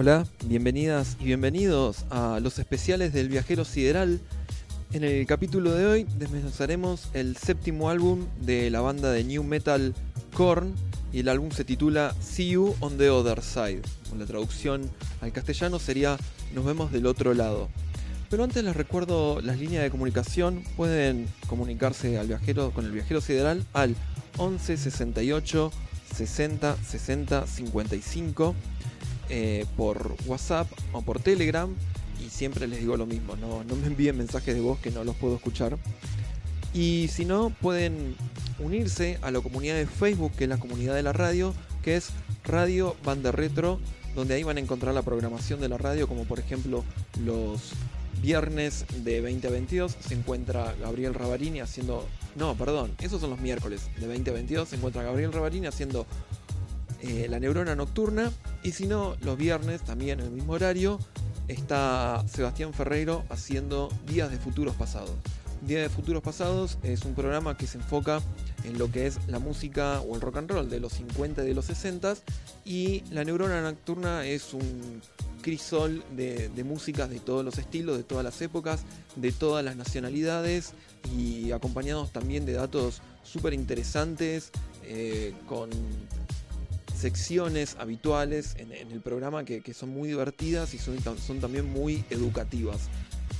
Hola, bienvenidas y bienvenidos a los especiales del viajero sideral. En el capítulo de hoy desmenuzaremos el séptimo álbum de la banda de new metal Korn y el álbum se titula See You on the Other Side. La traducción al castellano sería Nos vemos del otro lado. Pero antes les recuerdo las líneas de comunicación. Pueden comunicarse al viajero, con el viajero sideral al 11 68 60 60 55 eh, por WhatsApp o por Telegram. Y siempre les digo lo mismo, no, no me envíen mensajes de voz que no los puedo escuchar. Y si no, pueden unirse a la comunidad de Facebook, que es la comunidad de la radio, que es Radio Banda Retro, donde ahí van a encontrar la programación de la radio, como por ejemplo los viernes de 2022 se encuentra Gabriel Rabarini haciendo... No, perdón, esos son los miércoles de 2022 se encuentra Gabriel Rabarini haciendo eh, la neurona nocturna. Y si no, los viernes, también en el mismo horario, está Sebastián Ferreiro haciendo Días de Futuros Pasados. Días de Futuros Pasados es un programa que se enfoca en lo que es la música o el rock and roll de los 50 y de los 60 y la neurona nocturna es un crisol de, de músicas de todos los estilos, de todas las épocas, de todas las nacionalidades y acompañados también de datos súper interesantes eh, con secciones habituales en, el programa que, son muy divertidas y son, son también muy educativas.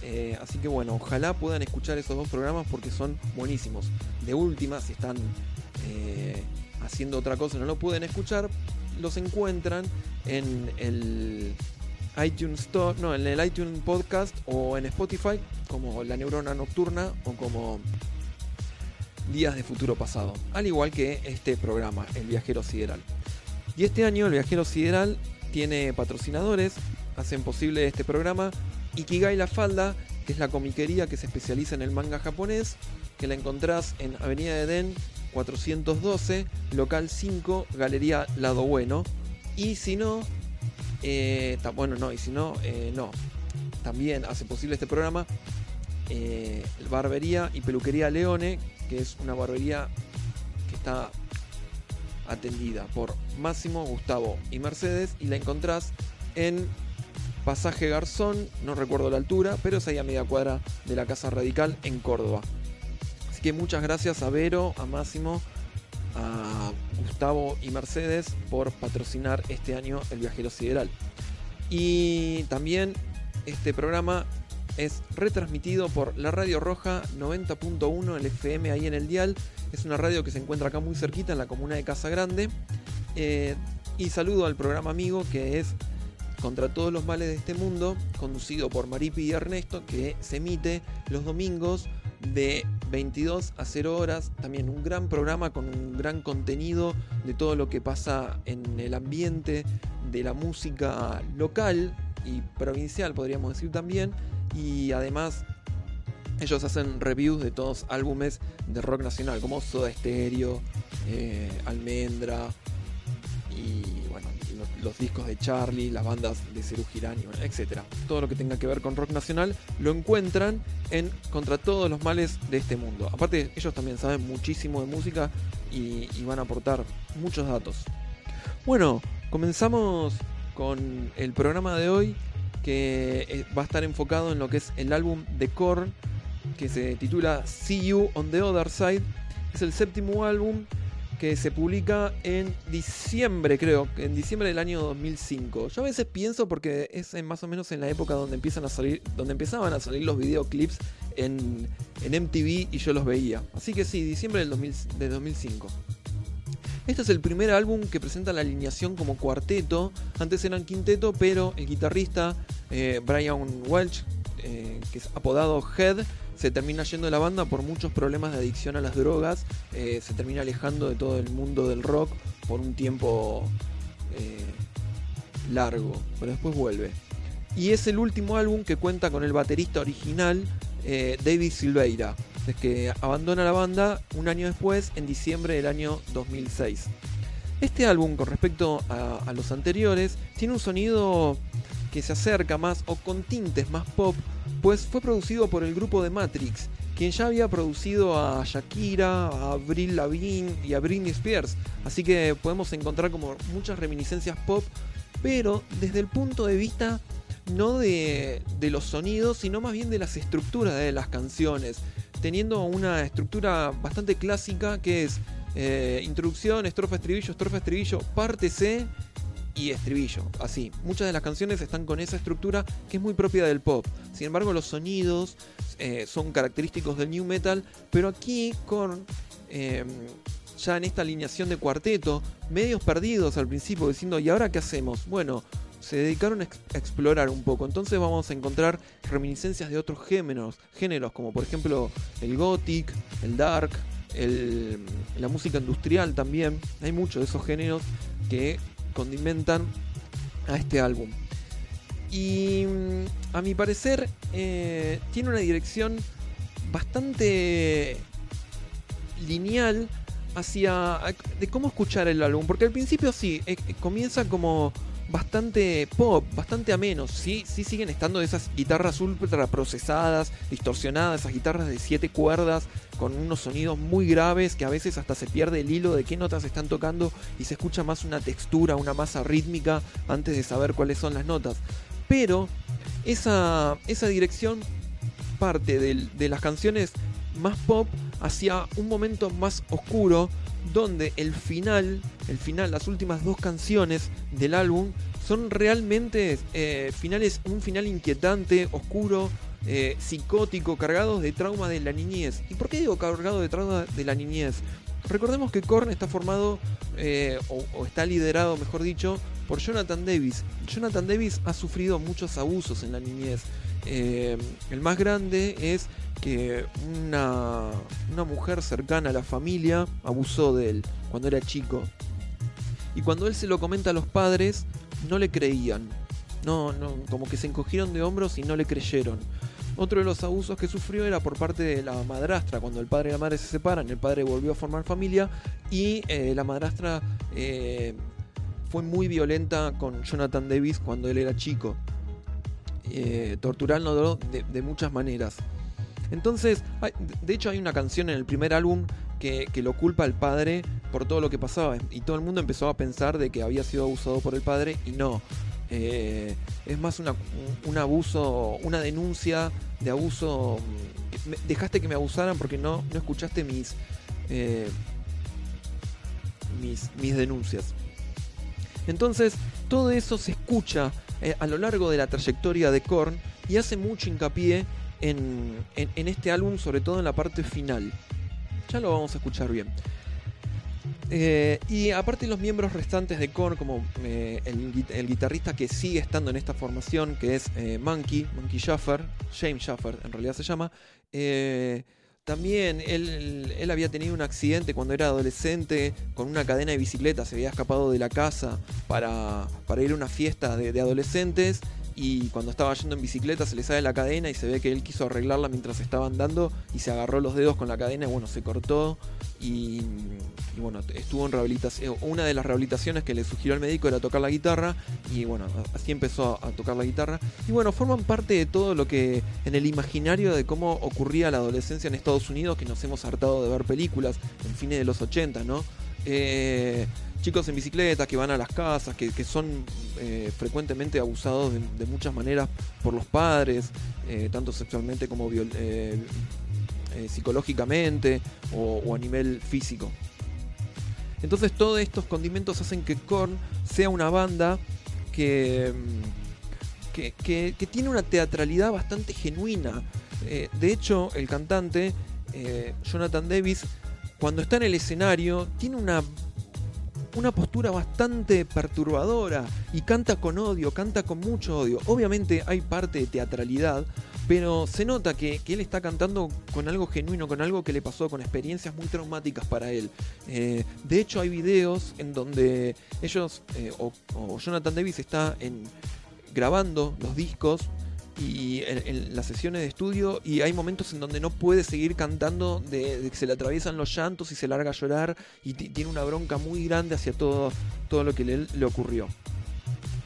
Eh, así que bueno, ojalá puedan escuchar esos dos programas porque son buenísimos. De última, si están eh, haciendo otra cosa y no lo pueden escuchar, los encuentran en el iTunes Store, no, en el iTunes Podcast o en Spotify como La Neurona Nocturna o como Días de Futuro Pasado, al igual que este programa, El Viajero Sideral. Y este año el Viajero Sideral tiene patrocinadores, hacen posible este programa. Ikigai La Falda, que es la comiquería que se especializa en el manga japonés, que la encontrás en Avenida Edén 412, local 5, Galería Lado Bueno. Y si no, eh, bueno, no, y si no, eh, no. También hace posible este programa eh, Barbería y Peluquería Leone, que es una barbería que está atendida por Máximo, Gustavo y Mercedes y la encontrás en Pasaje Garzón, no recuerdo la altura, pero es ahí a media cuadra de la Casa Radical en Córdoba. Así que muchas gracias a Vero, a Máximo, a Gustavo y Mercedes por patrocinar este año el Viajero Sideral. Y también este programa es retransmitido por la Radio Roja 90.1, el FM ahí en el dial. Es una radio que se encuentra acá muy cerquita en la comuna de Casa Grande. Eh, y saludo al programa amigo que es Contra todos los males de este mundo, conducido por Maripi y Ernesto, que se emite los domingos de 22 a 0 horas. También un gran programa con un gran contenido de todo lo que pasa en el ambiente de la música local y provincial, podríamos decir también y además ellos hacen reviews de todos álbumes de rock nacional, como Soda Stereo, eh, Almendra y bueno, los, discos de Charlie, las bandas de Cerú Girán, etc. Todo lo que tenga que ver con rock nacional lo encuentran en Contra todos los males de este mundo. Aparte, ellos también saben muchísimo de música y, y van a aportar muchos datos. Bueno, comenzamos con el programa de hoy que eh, va a estar enfocado en lo que es el álbum de Korn que se titula See You on the Other Side. Es el séptimo álbum que se publica en diciembre, creo, en diciembre del año 2005. Yo a veces pienso porque es más o menos en la época donde empiezan a salir, donde empezaban a salir los videoclips en, en MTV y yo los veía. Así que sí, diciembre del 2000 de 2005. Este es el primer álbum que presenta la alineación como cuarteto. Antes eran quinteto, pero el guitarrista eh, Brian Welch, eh, que es apodado Head, se termina yendo de la banda por muchos problemas de adicción a las drogas. Eh, se termina alejando de todo el mundo del rock por un tiempo eh, largo, pero después vuelve. Y es el último álbum que cuenta con el baterista original, eh, David Silveira, que abandona la banda un año después, en diciembre del año 2006. Este álbum, con respecto a los anteriores, tiene un sonido que se acerca más o con tintes más pop, pues fue producido por el grupo de Matrix, quien ya había producido a Shakira, a Avril Lavigne y a Britney Spears, así que podemos encontrar como muchas reminiscencias pop, pero desde el punto de vista no de, los sonidos, sino más bien de las estructuras de las canciones, teniendo una estructura bastante clásica que es eh, introducción, estrofa, estribillo, estrofa, estribillo, parte C y estribillo, así. Muchas de las canciones están con esa estructura que es muy propia del pop. Sin embargo, los sonidos eh, son característicos del new metal, pero aquí con eh, ya en esta alineación de cuarteto, medios perdidos al principio, diciendo, ¿y ahora qué hacemos? Bueno, se dedicaron a, ex a explorar un poco, entonces vamos a encontrar reminiscencias de otros géneros, géneros como por ejemplo el gothic, el dark, la música industrial también. Hay muchos de esos géneros que condimentan a este álbum. Y mm, a mi parecer eh, tiene una dirección bastante lineal hacia de cómo escuchar el álbum. Porque al principio sí, eh, comienza como bastante pop, bastante ameno. Sí, sí siguen estando esas guitarras ultra procesadas, distorsionadas, esas guitarras de siete cuerdas con unos sonidos muy graves que a veces hasta se pierde el hilo de qué notas están tocando y se escucha más una textura, una masa rítmica antes de saber cuáles son las notas. Pero esa, esa dirección parte de, de las canciones más pop hacia un momento más oscuro donde el final, el final, las últimas dos canciones del álbum son realmente eh, finales, un final inquietante, oscuro, eh, psicótico, cargados de trauma de la niñez. ¿Y por qué digo cargado de trauma de la niñez? Recordemos que Korn está formado, eh, o, o está liderado, mejor dicho, por Jonathan Davis. Jonathan Davis ha sufrido muchos abusos en la niñez. Eh, el más grande es que una, una mujer cercana a la familia abusó de él cuando era chico. Y cuando él se lo comenta a los padres, no le creían. No, no, como que se encogieron de hombros y no le creyeron. Otro de los abusos que sufrió era por parte de la madrastra. Cuando el padre y la madre se separan, el padre volvió a formar familia y eh, la madrastra eh, fue muy violenta con Jonathan Davis cuando él era chico. Eh, de, de, muchas maneras. Entonces, de hecho hay una canción en el primer álbum que, lo culpa al padre por todo lo que pasaba. Y todo el mundo empezó a pensar de que había sido abusado por el padre y no. Eh, es más una, un abuso, una denuncia de abuso. Dejaste que me abusaran porque no, no escuchaste mis, eh, mis, mis denuncias. Entonces, todo eso se escucha eh, a lo largo de la trayectoria de Korn y hace mucho hincapié en, en, este álbum, sobre todo en la parte final. Ya lo vamos a escuchar bien. Eh, y aparte los miembros restantes de Korn, como eh, el, el, guitarrista que sigue estando en esta formación, que es Monkey, Monkey Schaffer, James Schaffer en realidad se llama, también él, él, había tenido un accidente cuando era adolescente con una cadena de bicicleta, se había escapado de la casa para, para ir a una fiesta de, de adolescentes y cuando estaba yendo en bicicleta se le sale la cadena y se ve que él quiso arreglarla mientras estaba andando y se agarró los dedos con la cadena y bueno, se cortó y, bueno, estuvo en rehabilitación. Una de las rehabilitaciones que le sugirió al médico era tocar la guitarra y bueno, así empezó a, tocar la guitarra. Y bueno, forman parte de todo lo que en el imaginario de cómo ocurría la adolescencia en Estados Unidos, que nos hemos hartado de ver películas en fines de los 80, ¿no? Eh, chicos en bicicleta que van a las casas, que, son eh, frecuentemente abusados de, muchas maneras por los padres, eh, tanto sexualmente como psicológicamente o, a nivel físico. Entonces todos estos condimentos hacen que Korn sea una banda que, que, tiene una teatralidad bastante genuina. de hecho, el cantante, Jonathan Davis, cuando está en el escenario, tiene una una postura bastante perturbadora y canta con odio, canta con mucho odio. Obviamente hay parte de teatralidad, pero se nota que, él está cantando con algo genuino, con algo que le pasó, con experiencias muy traumáticas para él. Eh, de hecho hay videos en donde ellos, eh, o, Jonathan Davis está en, grabando los discos y en, las sesiones de estudio y hay momentos en donde no puede seguir cantando de, que se le atraviesan los llantos y se larga a llorar y tiene una bronca muy grande hacia todo, todo lo que le, le ocurrió.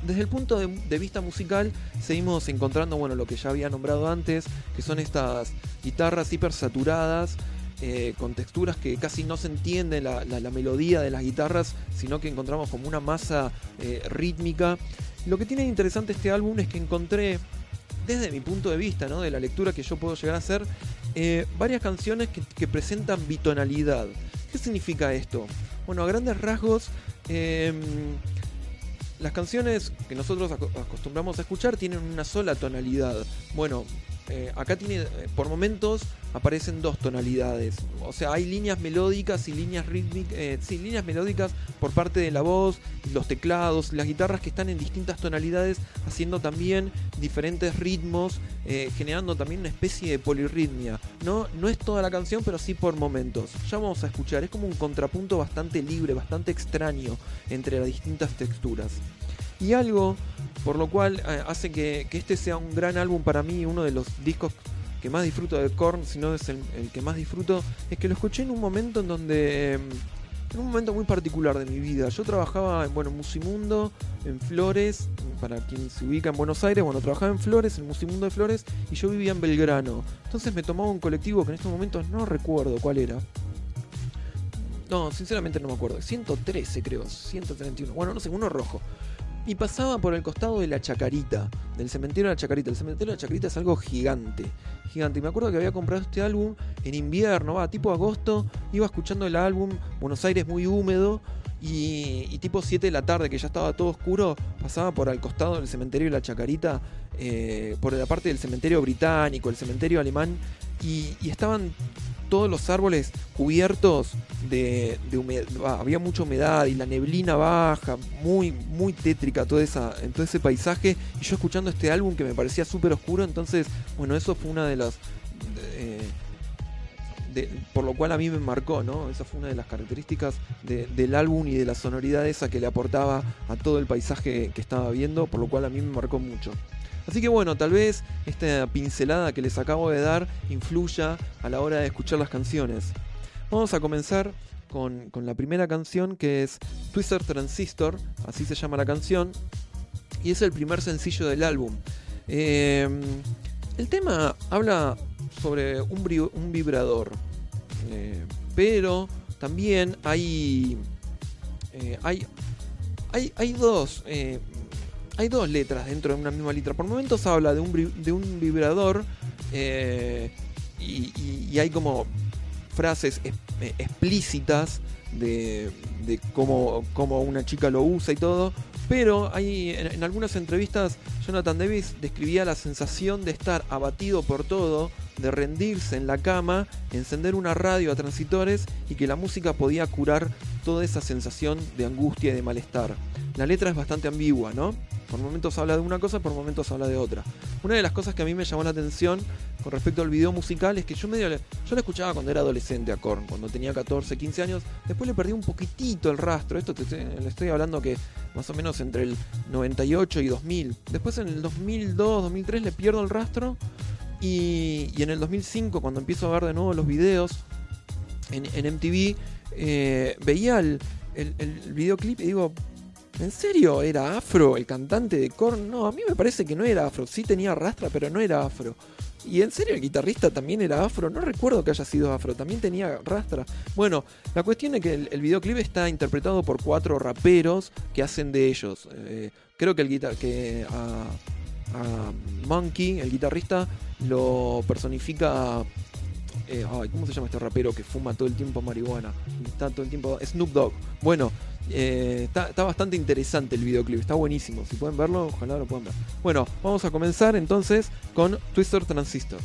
Desde el punto de, vista musical seguimos encontrando bueno, lo que ya había nombrado antes, que son estas guitarras hiper saturadas, eh, con texturas que casi no se entiende la, melodía de las guitarras, sino que encontramos como una masa eh, rítmica. Lo que tiene interesante este álbum es que encontré desde mi punto de vista, ¿no? de la lectura que yo puedo llegar a hacer, eh, varias canciones que, presentan bitonalidad. ¿Qué significa esto? Bueno, a grandes rasgos, em, las canciones que nosotros acostumbramos a escuchar tienen una sola tonalidad. Bueno, eh, acá tiene, eh, por momentos aparecen dos tonalidades. O sea, hay líneas melódicas y líneas rítmicas, eh, sí, líneas melódicas por parte de la voz, los teclados, las guitarras que están en distintas tonalidades, haciendo también diferentes ritmos, generando también una especie de polirritmia. No, no es toda la canción, pero sí por momentos. Ya vamos a escuchar, es como un contrapunto bastante libre, bastante extraño entre las distintas texturas. Y algo por lo cual eh, hace que, este sea un gran álbum para mí, uno de los discos que más disfruto de Korn, si no es el, que más disfruto, es que lo escuché en un momento en donde... Em, en un momento muy particular de mi vida. Yo trabajaba bueno, en Musimundo, en Flores, para quien se ubica en Buenos Aires, bueno, trabajaba en Flores, en Musimundo de Flores, y yo vivía en Belgrano. Entonces me tomaba un colectivo que en estos momentos no recuerdo cuál era. No, sinceramente no me acuerdo. 113 creo, 131. Bueno, no sé, uno rojo y pasaba por el costado de la Chacarita, del cementerio de la Chacarita. El cementerio de la Chacarita es algo gigante, gigante. Y me acuerdo que había comprado este álbum en invierno, va, tipo agosto, iba escuchando el álbum, Buenos Aires muy húmedo, y, tipo 7 de la tarde, que ya estaba todo oscuro, pasaba por al costado del cementerio de la Chacarita, eh, por la parte del cementerio británico, el cementerio alemán, y estaban todos los árboles cubiertos de, humedad, había mucha humedad y la neblina baja, muy, muy tétrica toda esa, todo ese paisaje. Y yo escuchando este álbum que me parecía súper oscuro, entonces, bueno, eso fue una de las... Eh, por lo cual a mí me marcó, ¿no? Esa fue una de las características del álbum y de la sonoridad esa que le aportaba a todo el paisaje que estaba viendo, por lo cual a mí me marcó mucho. Así que bueno, tal vez esta pincelada que les acabo de dar influya a la hora de escuchar las canciones. Vamos a comenzar con, la primera canción que es Twister Transistor, así se llama la canción, y es el primer sencillo del álbum. Em, el tema habla sobre un, vibrador, eh, pero también hay, eh, hay, hay, hay, dos eh, hay dos letras dentro de una misma letra. Por momentos habla de un, de un vibrador eh, y, hay como frases eh, explícitas de, cómo, una chica lo usa y todo. Pero hay, en, algunas entrevistas Jonathan Davis describía la sensación de estar abatido por todo, de rendirse en la cama, encender una radio a transitores y que la música podía curar toda esa sensación de angustia y de malestar. La letra es bastante ambigua, ¿no? Por momentos habla de una cosa, por momentos habla de otra. Una de las cosas que a mí me llamó la atención con respecto al video musical es que yo medio yo la escuchaba cuando era adolescente a Korn, cuando tenía 14, 15 años, después le perdí un poquitito el rastro, esto le estoy hablando que más o menos entre el 98 y 2000, después en el 2002, 2003 le pierdo el rastro y, y en el 2005 cuando empiezo a ver de nuevo los videos en, MTV, eh, veía el, el- videoclip y digo, ¿en serio era afro el cantante de Korn? No, a mí me parece que no era afro, sí tenía rastra, pero no era afro. Y en serio el guitarrista también era afro, no recuerdo que haya sido afro, también tenía rastra. Bueno, la cuestión es que el, el videoclip está interpretado por cuatro raperos que hacen de ellos. Eh, creo que el guitar que a Monkey, el guitarrista, lo personifica eh, ay, ¿cómo se llama este rapero que fuma todo el tiempo marihuana? Está todo el tiempo. Snoop Dogg. Bueno, eh, está, está bastante interesante el videoclip, está buenísimo. Si pueden verlo, ojalá lo puedan ver. Bueno, vamos a comenzar entonces con Twister. Transistor.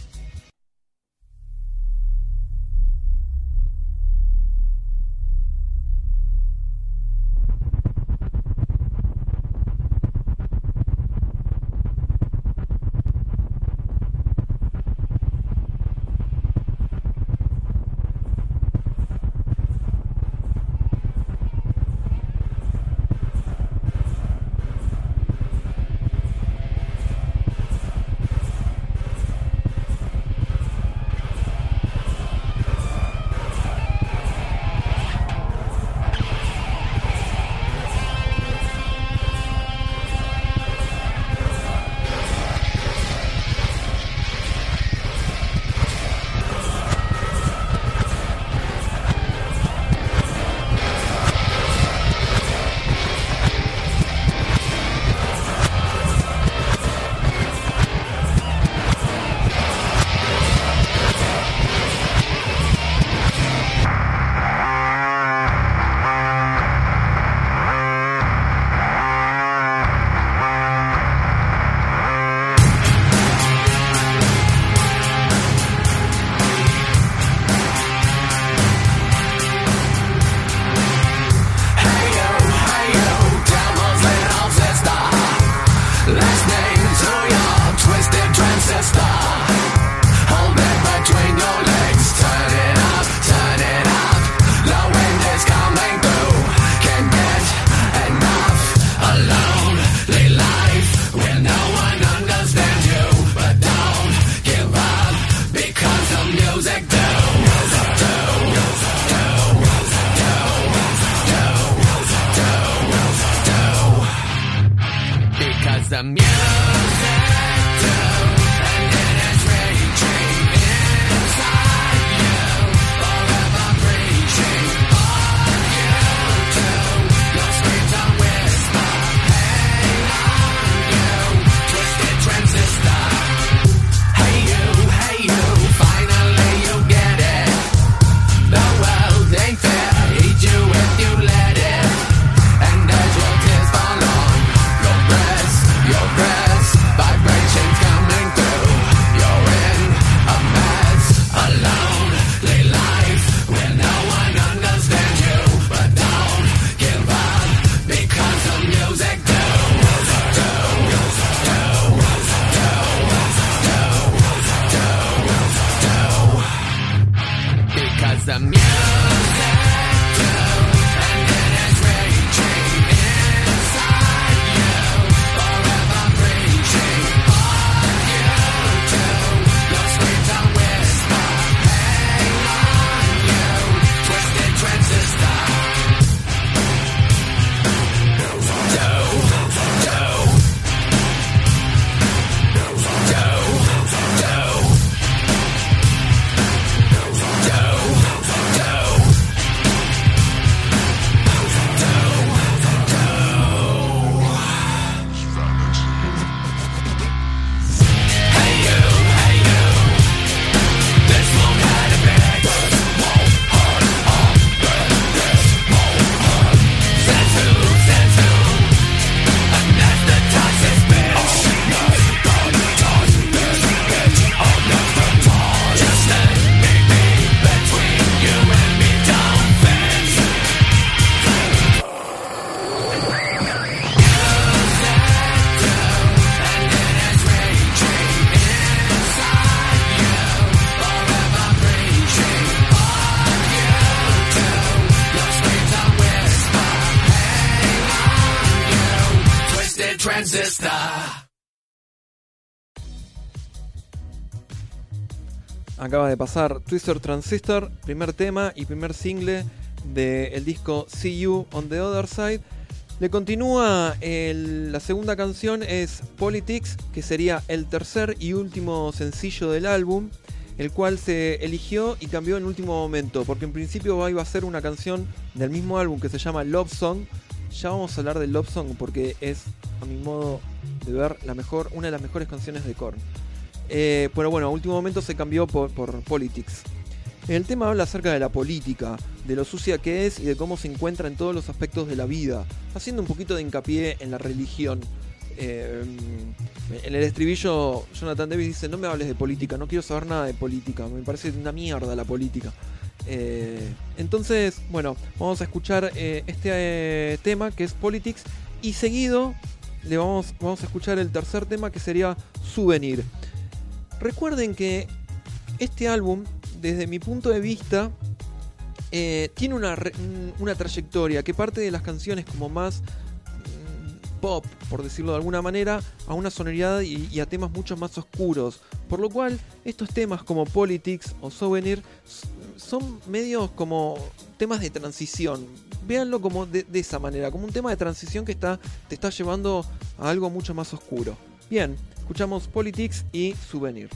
Acaba de pasar Twister Transistor, primer tema y primer single del disco See You on the Other Side. Le continúa la segunda canción es Politics, que sería el tercer y último sencillo del álbum, el cual se eligió y cambió en último momento, porque en principio iba a ser una canción del mismo álbum que se llama Love Song. Ya vamos a hablar del Love Song porque es, a mi modo de ver, la mejor, una de las mejores canciones de Korn. Eh, pero bueno, a último momento se cambió por, Politics. El tema habla acerca de la política, de lo sucia que es y de cómo se encuentra en todos los aspectos de la vida, haciendo un poquito de hincapié en la religión. Eh, en el estribillo, Jonathan Davis dice: No me hables de política, no quiero saber nada de política, me parece una mierda la política. Eh, entonces, bueno, vamos a escuchar este tema que es Politics y seguido le vamos, vamos a escuchar el tercer tema que sería Souvenir. Recuerden que este álbum, desde mi punto de vista, eh, tiene una, mm, una trayectoria que parte de las canciones como más mm, pop, por decirlo de alguna manera, a una sonoridad y, a temas mucho más oscuros. Por lo cual, estos temas como Politics o Souvenir son medios como temas de transición. Véanlo como de, de esa manera, como un tema de transición que está, te está llevando a algo mucho más oscuro. Bien, escuchamos Politics y Souvenir.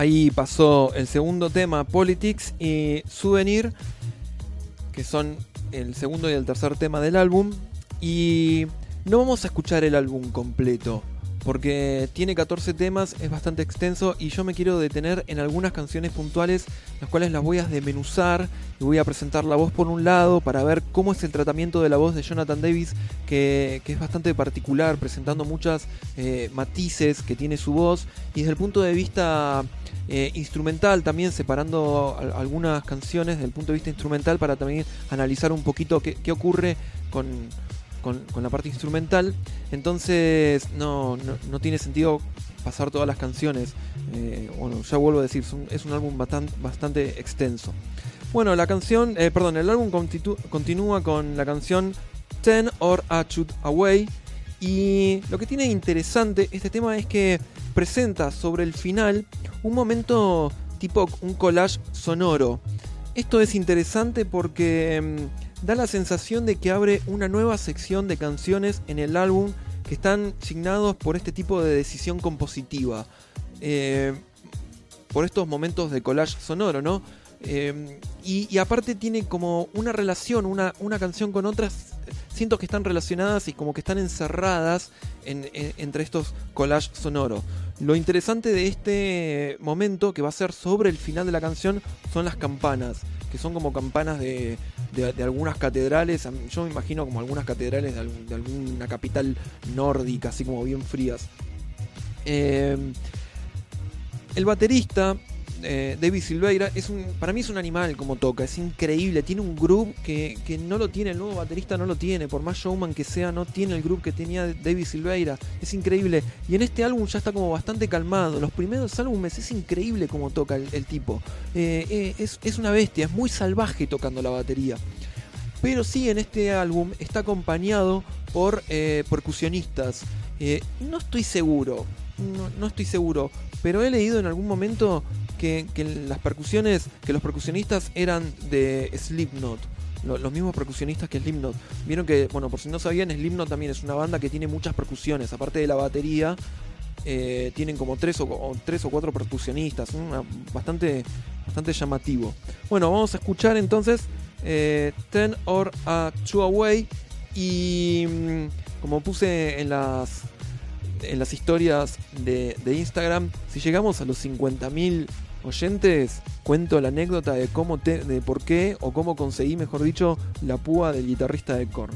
Ahí pasó el segundo tema, Politics, y Souvenir, que son el segundo y el tercer tema del álbum. Y no vamos a escuchar el álbum completo, porque tiene 14 temas, es bastante extenso y yo me quiero detener en algunas canciones puntuales, las cuales las voy a desmenuzar y voy a presentar la voz por un lado para ver cómo es el tratamiento de la voz de Jonathan Davis, que, es bastante particular, presentando muchas eh, matices que tiene su voz y desde el punto de vista eh, instrumental también separando al- algunas canciones desde el punto de vista instrumental para también analizar un poquito qué, ocurre con, con- la parte instrumental. Entonces no, no, tiene sentido pasar todas las canciones. Eh, bueno, ya vuelvo a decir, es un, álbum bastante, bastante extenso. Bueno, la canción, eh, perdón, el álbum continúa con la canción Ten or A Shoot Away. Y lo que tiene interesante este tema es que presenta sobre el final un momento tipo un collage sonoro. Esto es interesante porque mm, da la sensación de que abre una nueva sección de canciones en el álbum que están signados por este tipo de decisión compositiva. Eh, por estos momentos de collage sonoro, ¿no? Eh, y, aparte tiene como una relación, una, una canción con otras. Siento que están relacionadas y como que están encerradas en- en- entre estos collages sonoros. Lo interesante de este momento, que va a ser sobre el final de la canción, son las campanas, que son como campanas de, de- algunas catedrales. Yo me imagino como algunas catedrales de, de alguna capital nórdica, así como bien frías. Eh, el baterista, eh, David Silveira, es un, para mí es un animal como toca, es increíble, tiene un groove que, no lo tiene, el nuevo baterista no lo tiene, por más showman que sea, no tiene el groove que tenía David Silveira, es increíble. Y en este álbum ya está como bastante calmado, los primeros álbumes es increíble como toca el, tipo, Eh, eh, es, es una bestia, es muy salvaje tocando la batería. Pero sí, en este álbum está acompañado por percusionistas. No estoy seguro, no estoy seguro, pero he leído en algún momento que, las percusiones, que los percusionistas eran de Slipknot. lo- Los mismos percusionistas que Slipknot. Vieron que, bueno, por si no sabían, Slipknot también es una banda que tiene muchas percusiones. Aparte de la batería, eh, tienen como tres o, tres o cuatro percusionistas. bastante, bastante llamativo. Bueno, vamos a escuchar entonces eh, Ten or a Two Away. Y mm, como puse en las, en las historias de, de Instagram, si llegamos a los 50.000 oyentes, cuento la anécdota de cómo te, de por qué o cómo conseguí, mejor dicho, la púa del guitarrista de Korn.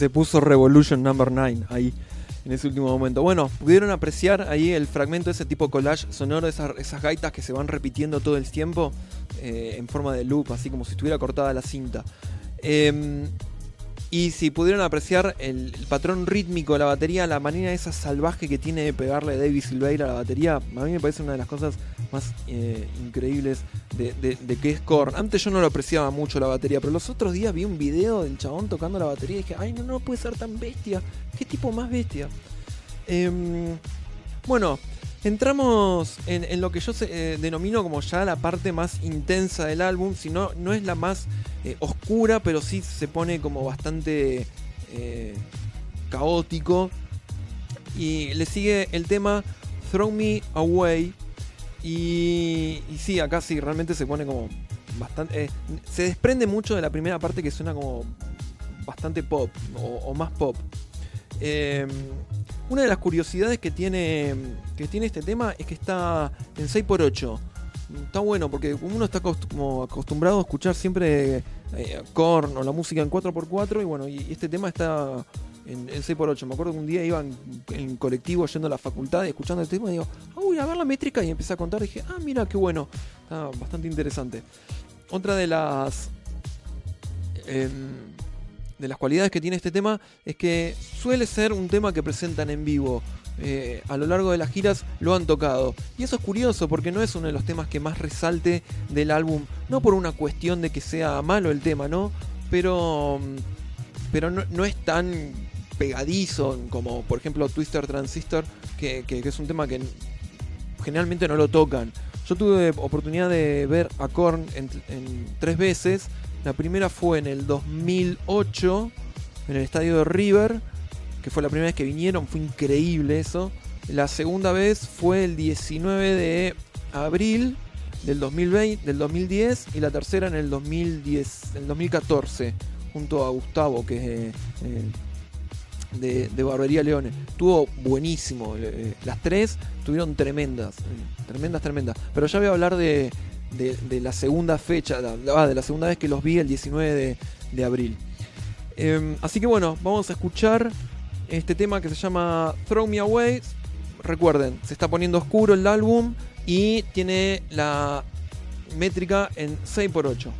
Se puso Revolution Number 9 ahí en ese último momento. Bueno, pudieron apreciar ahí el fragmento de ese tipo collage sonoro, esas, gaitas que se van repitiendo todo el tiempo eh, en forma de loop, así como si estuviera cortada la cinta. Em, y si pudieron apreciar el, patrón rítmico de la batería, la manera esa salvaje que tiene de pegarle David Silveira a la batería, a mí me parece una de las cosas más eh, increíbles de, de- de que es Korn. Antes yo no lo apreciaba mucho la batería, pero los otros días vi un video del chabón tocando la batería y dije, ay, no, no puede ser tan bestia. ¿Qué tipo más bestia? Em, bueno, entramos en, lo que yo eh, denomino como ya la parte más intensa del álbum, si no, no es la más eh, oscura, pero sí se pone como bastante eh, caótico. Y le sigue el tema Throw Me Away. Y, y sí, acá sí, realmente se pone como bastante... se desprende mucho de la primera parte que suena como bastante pop o más pop. Una de las curiosidades que tiene, que tiene este tema es que está en 6x8. Está bueno porque uno está acostumbrado a escuchar siempre eh, o la música en 4x4 y bueno, y este tema está en, en 6x8. Me acuerdo que un día iba en, colectivo yendo a la facultad y escuchando el tema y digo, voy a ver la métrica y empecé a contar dije, ah, mira, qué bueno. Está bastante interesante. Otra de las... em, de las cualidades que tiene este tema es que suele ser un tema que presentan en vivo. Eh, a lo largo de las giras lo han tocado. Y eso es curioso porque no es uno de los temas que más resalte del álbum. No por una cuestión de que sea malo el tema, ¿no? Pero, mm, pero no, no es tan pegadizo como por ejemplo Twister Transistor, que, que- es un tema que generalmente no lo tocan. Yo tuve oportunidad de ver a Korn en tres veces. La primera fue en el 2008, en el estadio de River, que fue la primera vez que vinieron, fue increíble eso. La segunda vez fue el 19 de abril del 2020, del 2010 y la tercera en el 2010, el 2014, junto a Gustavo, que es eh, de, de Barbería Leone. Estuvo buenísimo. eh, las tres estuvieron tremendas, eh, tremendas, tremendas. Pero ya voy a hablar de, de- de la segunda fecha, de la segunda vez que los vi el 19 de, de abril. Eh, así que bueno, vamos a escuchar este tema que se llama Throw Me Away. Recuerden, se está poniendo oscuro el álbum y tiene la métrica en 6x8.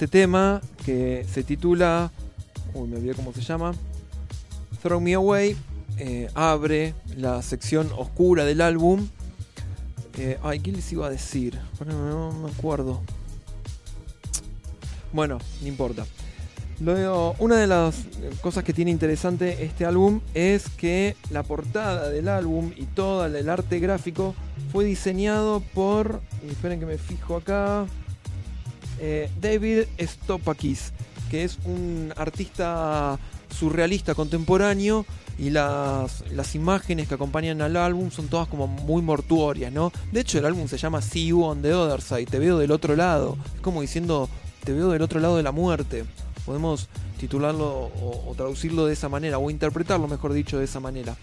Este tema que se titula, uy, me olvidé cómo se llama, Throw Me Away, eh, abre la sección oscura del álbum. Eh, ay, ¿qué les iba a decir? Bueno, no me acuerdo. Bueno, no importa. Luego, una de las cosas que tiene interesante este álbum es que la portada del álbum y todo el arte gráfico fue diseñado por, y esperen que me fijo acá, eh, David Stopakis, que es un artista surrealista contemporáneo y las, las imágenes que acompañan al álbum son todas como muy mortuorias, ¿no? De hecho el álbum se llama See You on the Other Side, te veo del otro lado, es como diciendo te veo del otro lado de la muerte. Podemos titularlo o, o traducirlo de esa manera, o interpretarlo, mejor dicho, de esa manera.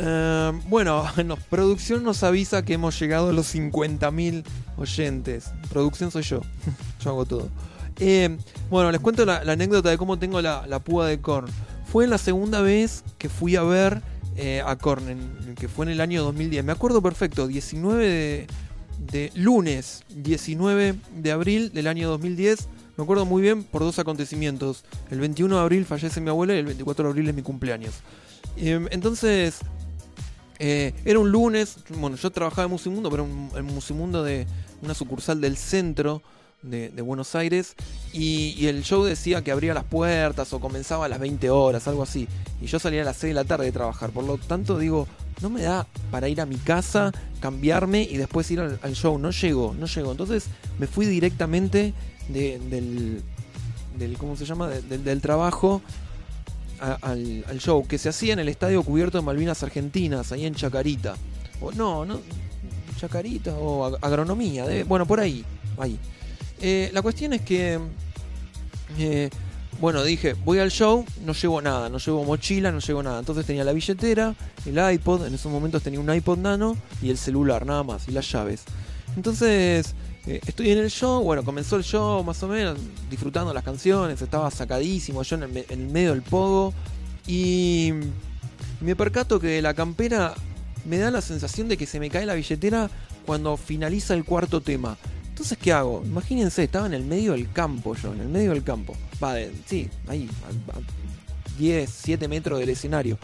Eh, bueno, no, producción nos avisa que hemos llegado a los 50.000 oyentes. Producción soy yo, yo hago todo. Eh, bueno, les cuento la, la anécdota de cómo tengo la, la púa de Korn. Fue la segunda vez que fui a ver eh, a Korn, en- que fue en el año 2010. Me acuerdo perfecto, 19 de, de lunes, 19 de abril del año 2010. Me acuerdo muy bien por dos acontecimientos. El 21 de abril fallece mi abuela y el 24 de abril es mi cumpleaños. Eh, entonces, eh, era un lunes, bueno, yo trabajaba en Musimundo, pero en Musimundo de una sucursal del centro de, Buenos Aires, y, el show decía que abría las puertas o comenzaba a las 20 horas, algo así, y yo salía a las 6 de la tarde de trabajar, por lo tanto digo, no me da para ir a mi casa, cambiarme y después ir al, show, no llego, no llego, entonces me fui directamente de- del, ¿cómo se llama? De- del, del trabajo al, show que se hacía en el estadio cubierto de Malvinas Argentinas, ahí en Chacarita. O no, no, Chacarita o ag- agronomía, bueno, por ahí, ahí. Eh, la cuestión es que, eh, bueno, dije, voy al show, no llevo nada, no llevo mochila, no llevo nada. Entonces tenía la billetera, el iPod, en esos momentos tenía un iPod nano y el celular, nada más, y las llaves. Entonces, eh, estoy en el show, bueno, comenzó el show más o menos, disfrutando las canciones, estaba sacadísimo, yo en el, medio del pogo, y me percato que la campera me da la sensación de que se me cae la billetera cuando finaliza el cuarto tema. Entonces, ¿qué hago? Imagínense, estaba en el medio del campo yo, en el medio del campo. Va, sí, ahí, a, a 10, 7 metros del escenario.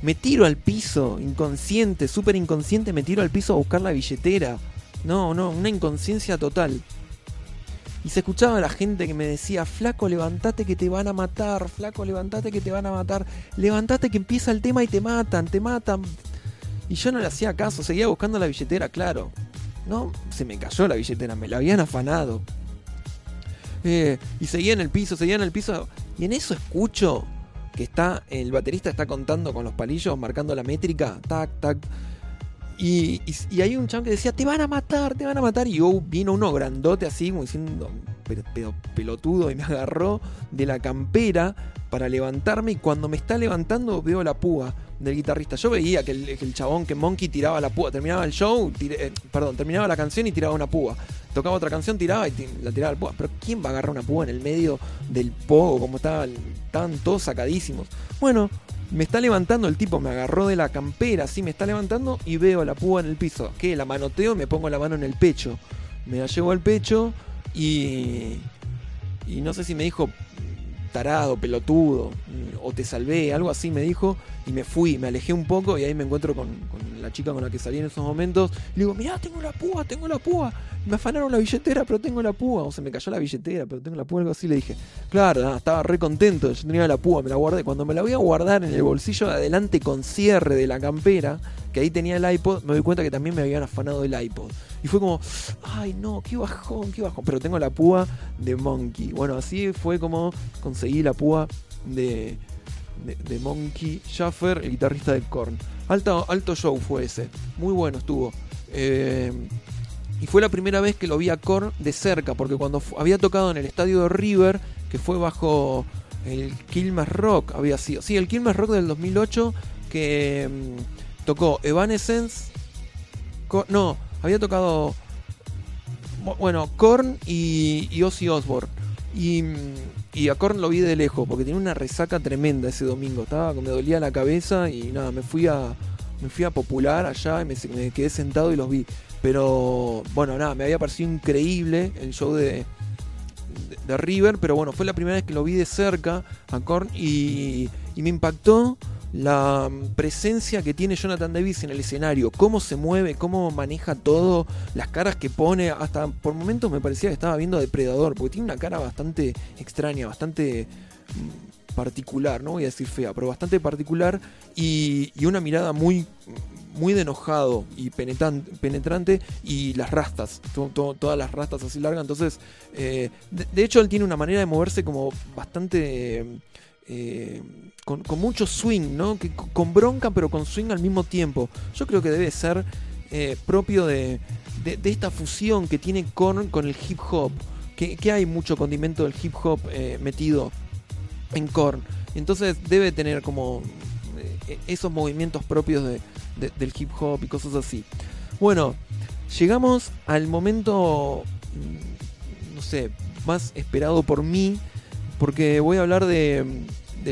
Me tiro al piso, inconsciente, súper inconsciente, me tiro al piso a buscar la billetera. No, no, una inconsciencia total. Y se escuchaba a la gente que me decía, flaco, levantate que te van a matar, flaco, levantate que te van a matar, levantate que empieza el tema y te matan, te matan. Y yo no le hacía caso, seguía buscando la billetera, claro. No, se me cayó la billetera, me la habían afanado. Eh, y seguía en el piso, seguía en el piso. Y en eso escucho que está, el baterista está contando con los palillos, marcando la métrica, tac, tac. Y, hay un chabón que decía, te van a matar, te van a matar. Y yo vino uno grandote así, como diciendo, pero, pelotudo, y me agarró de la campera para levantarme. Y cuando me está levantando, veo la púa del guitarrista. Yo veía que el, chabón, que Monkey tiraba la púa. Terminaba el show, eh, perdón, terminaba la canción y tiraba una púa. Tocaba otra canción, tiraba y la tiraba la púa. Pero ¿quién va a agarrar una púa en el medio del pogo? Como estaban, estaban todos sacadísimos. Bueno, me está levantando el tipo, me agarró de la campera, así me está levantando y veo la púa en el piso. Que la manoteo y me pongo la mano en el pecho. Me la llevo al pecho y. Y no sé si me dijo tarado, pelotudo, o te salvé, algo así me dijo, y me fui, me alejé un poco y ahí me encuentro con, la chica con la que salí en esos momentos. Le digo, mirá, tengo la púa, tengo la púa. Me afanaron la billetera, pero tengo la púa. O se me cayó la billetera, pero tengo la púa, algo así. Le dije, claro, estaba re contento, yo tenía la púa, me la guardé. Cuando me la voy a guardar en el bolsillo de adelante con cierre de la campera, que ahí tenía el iPod, me doy cuenta que también me habían afanado el iPod. Y fue como, ay no, qué bajón, qué bajón. Pero tengo la púa de Monkey. Bueno, así fue como conseguí la púa de, de, Monkey Schaffer, el guitarrista de Korn. Alto, alto show fue ese. Muy bueno estuvo. Eh, y fue la primera vez que lo vi a Korn de cerca, porque cuando había tocado en el estadio de River, que fue bajo el Quilmes Rock, había sido. Sí, el Quilmes Rock del 2008, que mm, tocó Evanescence. No, había tocado. bu- Bueno, Korn y, y Ozzy Osbourne. Y, y a Korn lo vi de lejos, porque tenía una resaca tremenda ese domingo. Estaba, me dolía la cabeza y nada, me fui a. Me fui a popular allá y me, quedé sentado y los vi. Pero bueno, nada, me había parecido increíble el show de, de River, pero bueno, fue la primera vez que lo vi de cerca a Korn y, y me impactó la presencia que tiene Jonathan Davis en el escenario, cómo se mueve, cómo maneja todo, las caras que pone, hasta por momentos me parecía que estaba viendo a Depredador, porque tiene una cara bastante extraña, bastante mm, particular, no voy a decir fea, pero bastante particular y, una mirada muy muy de enojado y penetran- penetrante y las rastas, to- to- todas las rastas así largas, entonces eh, de, de hecho él tiene una manera de moverse como bastante eh, con, con mucho swing, ¿no? Que, con bronca pero con swing al mismo tiempo. Yo creo que debe ser eh, propio de, de- esta fusión que tiene Korn con el hip hop, que, que hay mucho condimento del hip hop eh, metido en Korn. Entonces debe tener como eh, esos movimientos propios de- del hip hop y cosas así. Bueno, llegamos al momento, mm, no sé, más esperado por mí, porque voy a hablar de,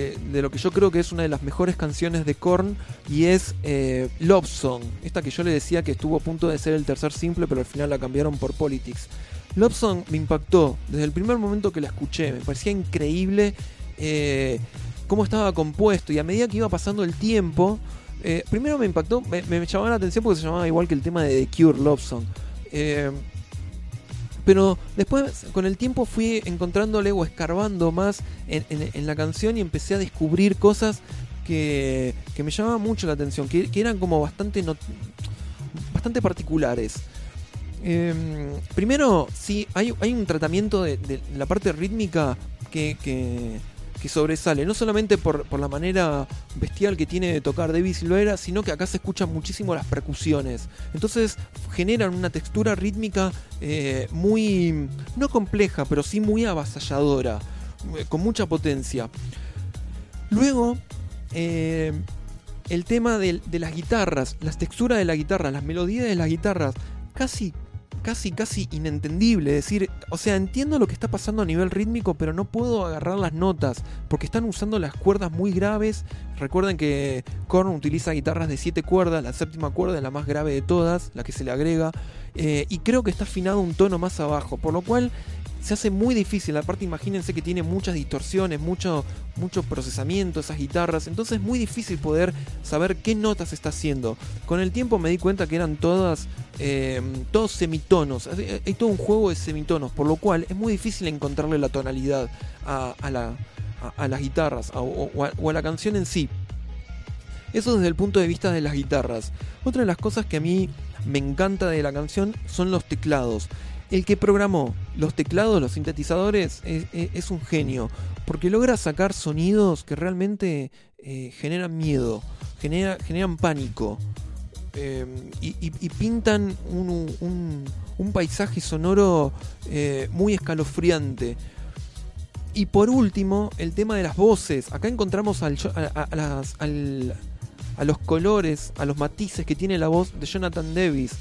de- lo que yo creo que es una de las mejores canciones de Korn y es eh, Love Song, esta que yo le decía que estuvo a punto de ser el tercer simple, pero al final la cambiaron por Politics. Love Song me impactó desde el primer momento que la escuché, me parecía increíble eh, cómo estaba compuesto y a medida que iba pasando el tiempo, eh, primero me impactó, me, me llamaba la atención porque se llamaba igual que el tema de The Cure Love Song. Pero después, con el tiempo, fui encontrándole o escarbando más en, la canción y empecé a descubrir cosas que, que me llamaban mucho la atención, que, que eran como bastante, not- bastante particulares. Eh, primero, sí, hay, hay un tratamiento de, de la parte rítmica que, que- sobresale, no solamente por, por la manera bestial que tiene de tocar David Silvera, sino que acá se escuchan muchísimo las percusiones. Entonces generan una textura rítmica eh, muy, no compleja, pero sí muy avasalladora, eh, con mucha potencia. Luego, eh, el tema del- de, las guitarras, las texturas de la guitarra, las melodías de las guitarras, casi, casi, casi inentendible. Es decir, o sea, entiendo lo que está pasando a nivel rítmico, pero no puedo agarrar las notas, porque están usando las cuerdas muy graves. Recuerden que Korn utiliza guitarras de 7 cuerdas, la séptima cuerda es la más grave de todas, la que se le agrega, eh, y creo que está afinado un tono más abajo, por lo cual se hace muy difícil. Aparte, imagínense que tiene muchas distorsiones, mucho, mucho procesamiento esas guitarras. Entonces es muy difícil poder saber qué notas está haciendo. Con el tiempo me di cuenta que eran todas, eh, todos semitonos. Hay hay todo un juego de semitonos, por lo cual es muy difícil encontrarle la tonalidad a, la- a- las guitarras o, o a la canción en sí. Eso desde el punto de vista de las guitarras. Otra de las cosas que a mí me encanta de la canción son los teclados. El que programó los teclados, los sintetizadores, es, un genio, porque logra sacar sonidos que realmente eh, generan miedo, genera- generan pánico, eh, y, pintan un, paisaje sonoro eh, muy escalofriante. Y por último, el tema de las voces. Acá encontramos a los colores, a los matices que tiene la voz de Jonathan Davis.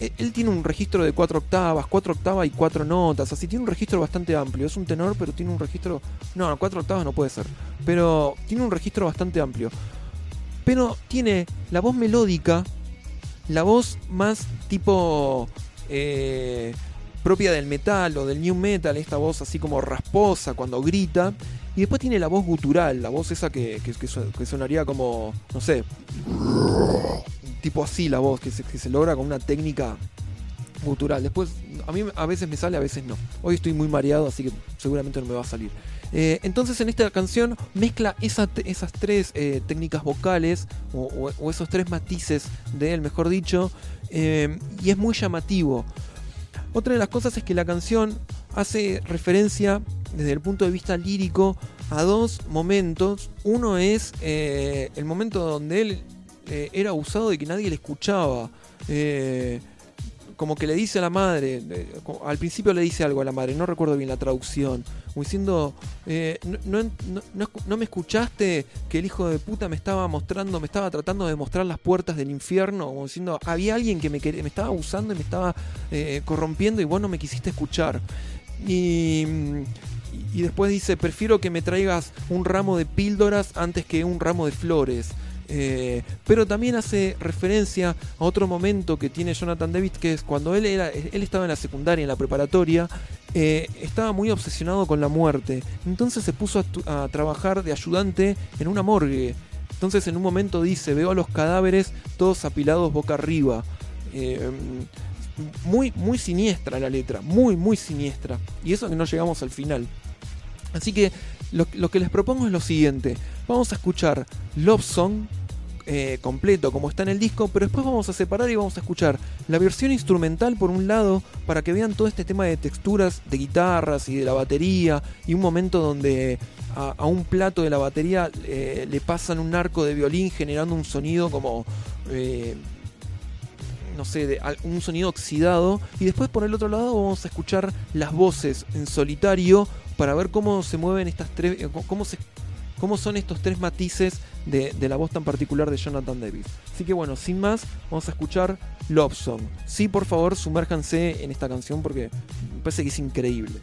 E- él tiene un registro de cuatro octavas, cuatro octavas y cuatro notas, así tiene un registro bastante amplio. Es un tenor, pero tiene un registro. No, cuatro octavas no puede ser. Pero tiene un registro bastante amplio. Pero tiene la voz melódica, la voz más tipo. eh, propia del metal o del new metal, esta voz así como rasposa cuando grita. Y después tiene la voz gutural, la voz esa que, que sonaría como, no sé, tipo así la voz, que se, que se logra con una técnica gutural. Después, a mí a veces me sale, a veces no. Hoy estoy muy mareado, así que seguramente no me va a salir. Eh, entonces en esta canción mezcla esa esas tres eh, técnicas vocales o, esos tres matices de él, mejor dicho, eh, y es muy llamativo. Otra de las cosas es que la canción hace referencia desde el punto de vista lírico a dos momentos. Uno es el momento donde él eh, era abusado de que nadie le escuchaba. Eh, como que le dice a la madre, al principio le dice algo a la madre, no recuerdo bien la traducción, como diciendo, eh, no, no- me escuchaste que el hijo de puta me estaba mostrando, me estaba tratando de mostrar las puertas del infierno, como diciendo, había alguien que me, me estaba abusando y me estaba corrompiendo y vos no me quisiste escuchar. Y, y después dice, prefiero que me traigas un ramo de píldoras antes que un ramo de flores. Eh, pero también hace referencia a otro momento que tiene Jonathan Davis, que es cuando él, era, él estaba en la secundaria, en la preparatoria, eh, estaba muy obsesionado con la muerte. Entonces se puso a trabajar de ayudante en una morgue. Entonces en un momento dice, veo a los cadáveres todos apilados boca arriba. Eh, muy, muy siniestra la letra, muy, muy siniestra. Y eso que no llegamos al final. Así que lo, que les propongo es lo siguiente. Vamos a escuchar Love Song eh, completo como está en el disco, pero después vamos a separar y vamos a escuchar la versión instrumental por un lado para que vean todo este tema de texturas de guitarras y de la batería y un momento donde a, a un plato de la batería eh, le pasan un arco de violín generando un sonido como... eh, no sé, de un sonido oxidado. Y después por el otro lado vamos a escuchar las voces en solitario para ver cómo se mueven estas tres, eh, cómo, se, cómo son estos tres matices de, de la voz tan particular de Jonathan Davis. Así que bueno, sin más, vamos a escuchar Love Song. Sí, por favor, sumérjanse en esta canción porque me parece que es increíble.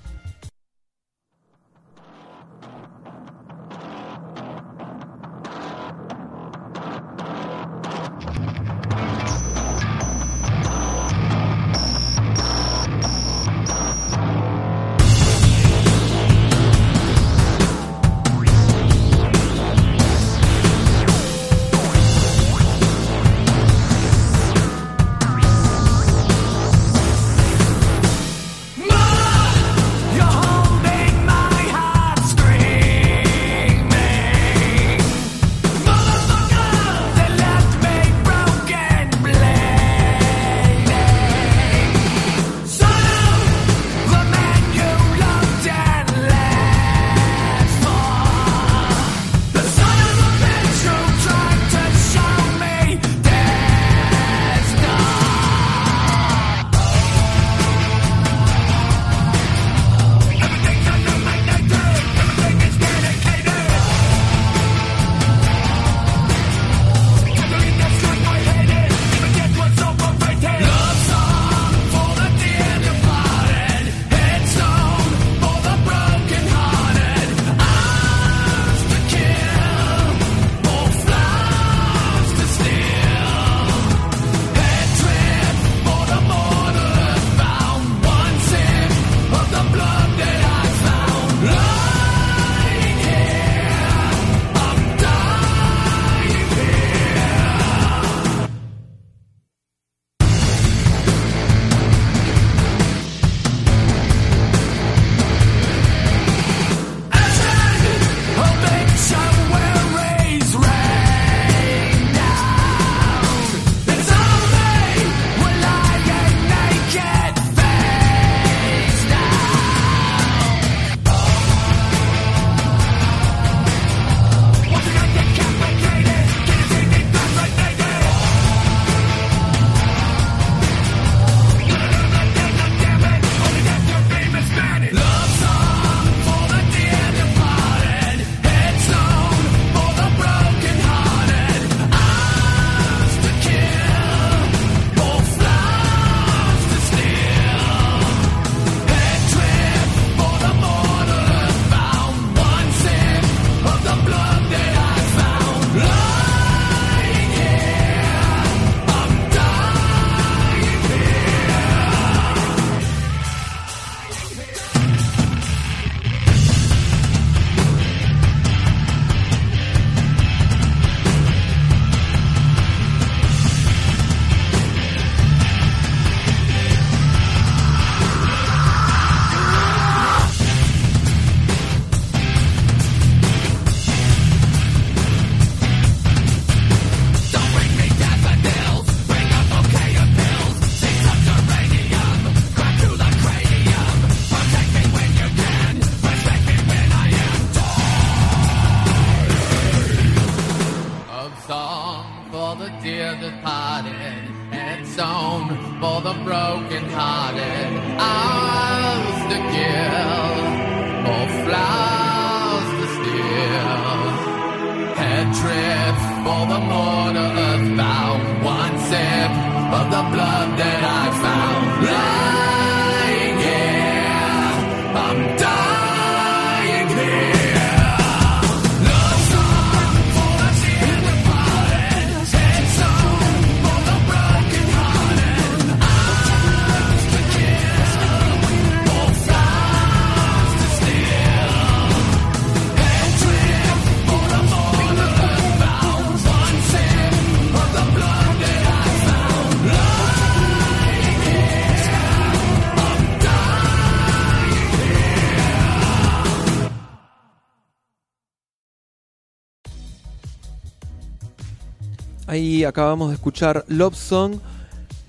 Ahí acabamos de escuchar Love Song.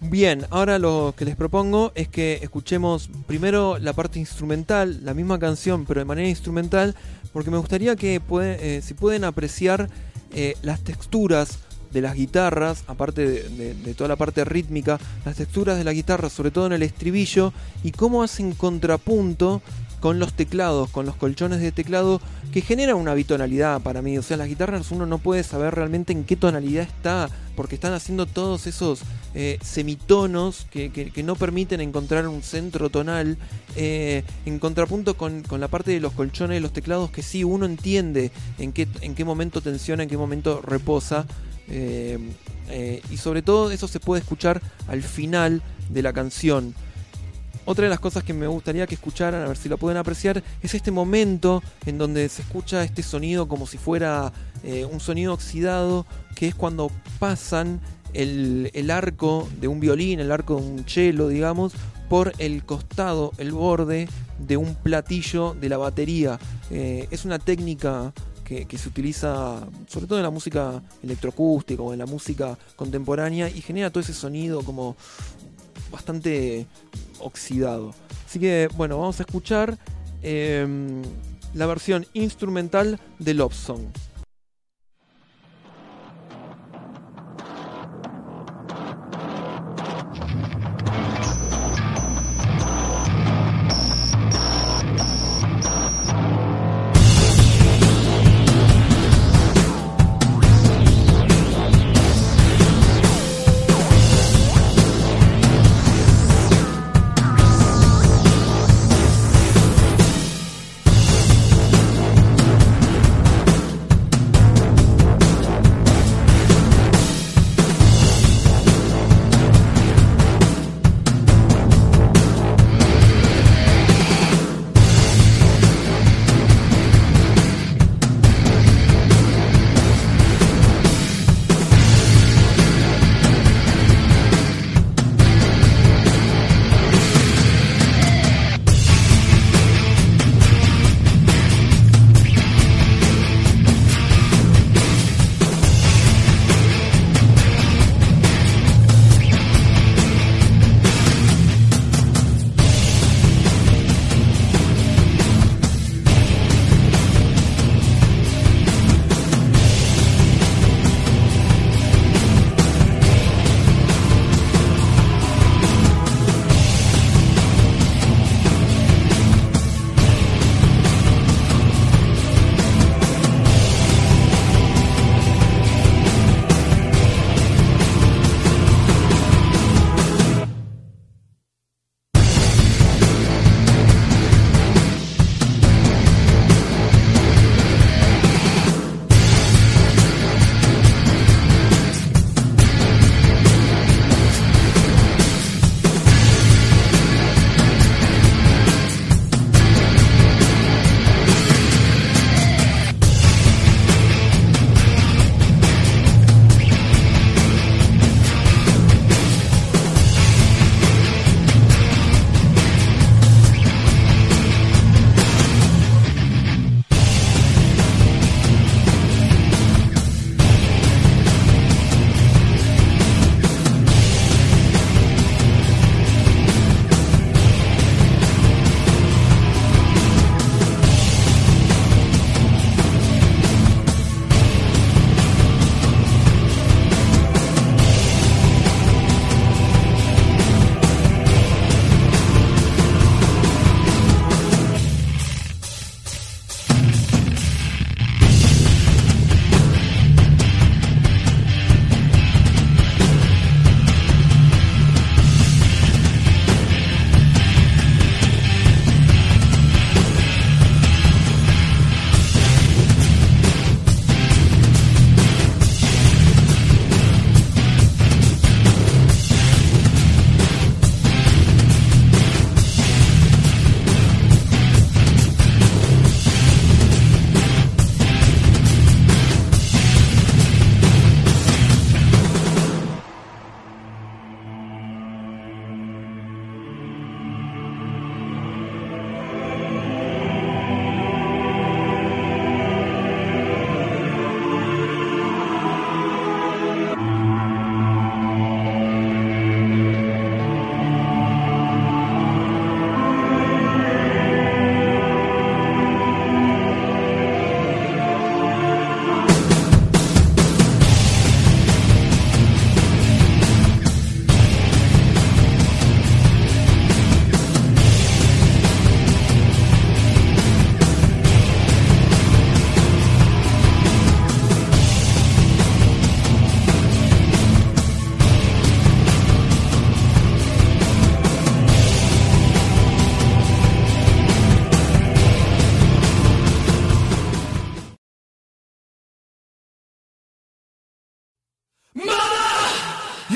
Bien, ahora lo que les propongo es que escuchemos primero la parte instrumental, la misma canción, pero de manera instrumental, porque me gustaría que puede- eh, si pueden apreciar eh, las texturas de las guitarras, aparte de, de- de toda la parte rítmica, las texturas de la guitarra, sobre todo en el estribillo, y cómo hacen contrapunto con los teclados, con los colchones de teclado, que generan una bitonalidad para mí. O sea, las guitarras uno no puede saber realmente en qué tonalidad está, porque están haciendo todos esos eh, semitonos que, que- no permiten encontrar un centro tonal, eh, en contrapunto con, con la parte de los colchones de los teclados, que sí, uno entiende en qué, en qué momento tensiona, en qué momento reposa. eh, y sobre todo eso se puede escuchar al final de la canción. Otra de las cosas que me gustaría que escucharan, a ver si lo pueden apreciar, es este momento en donde se escucha este sonido como si fuera eh, un sonido oxidado, que es cuando pasan el, el arco de un violín, el arco de un cello, digamos, por el costado, el borde de un platillo de la batería. Eh, es una técnica que, que se utiliza sobre todo en la música electroacústica o en la música contemporánea y genera todo ese sonido como bastante oxidado. Así que bueno, vamos a escuchar em, la versión instrumental de Love Song.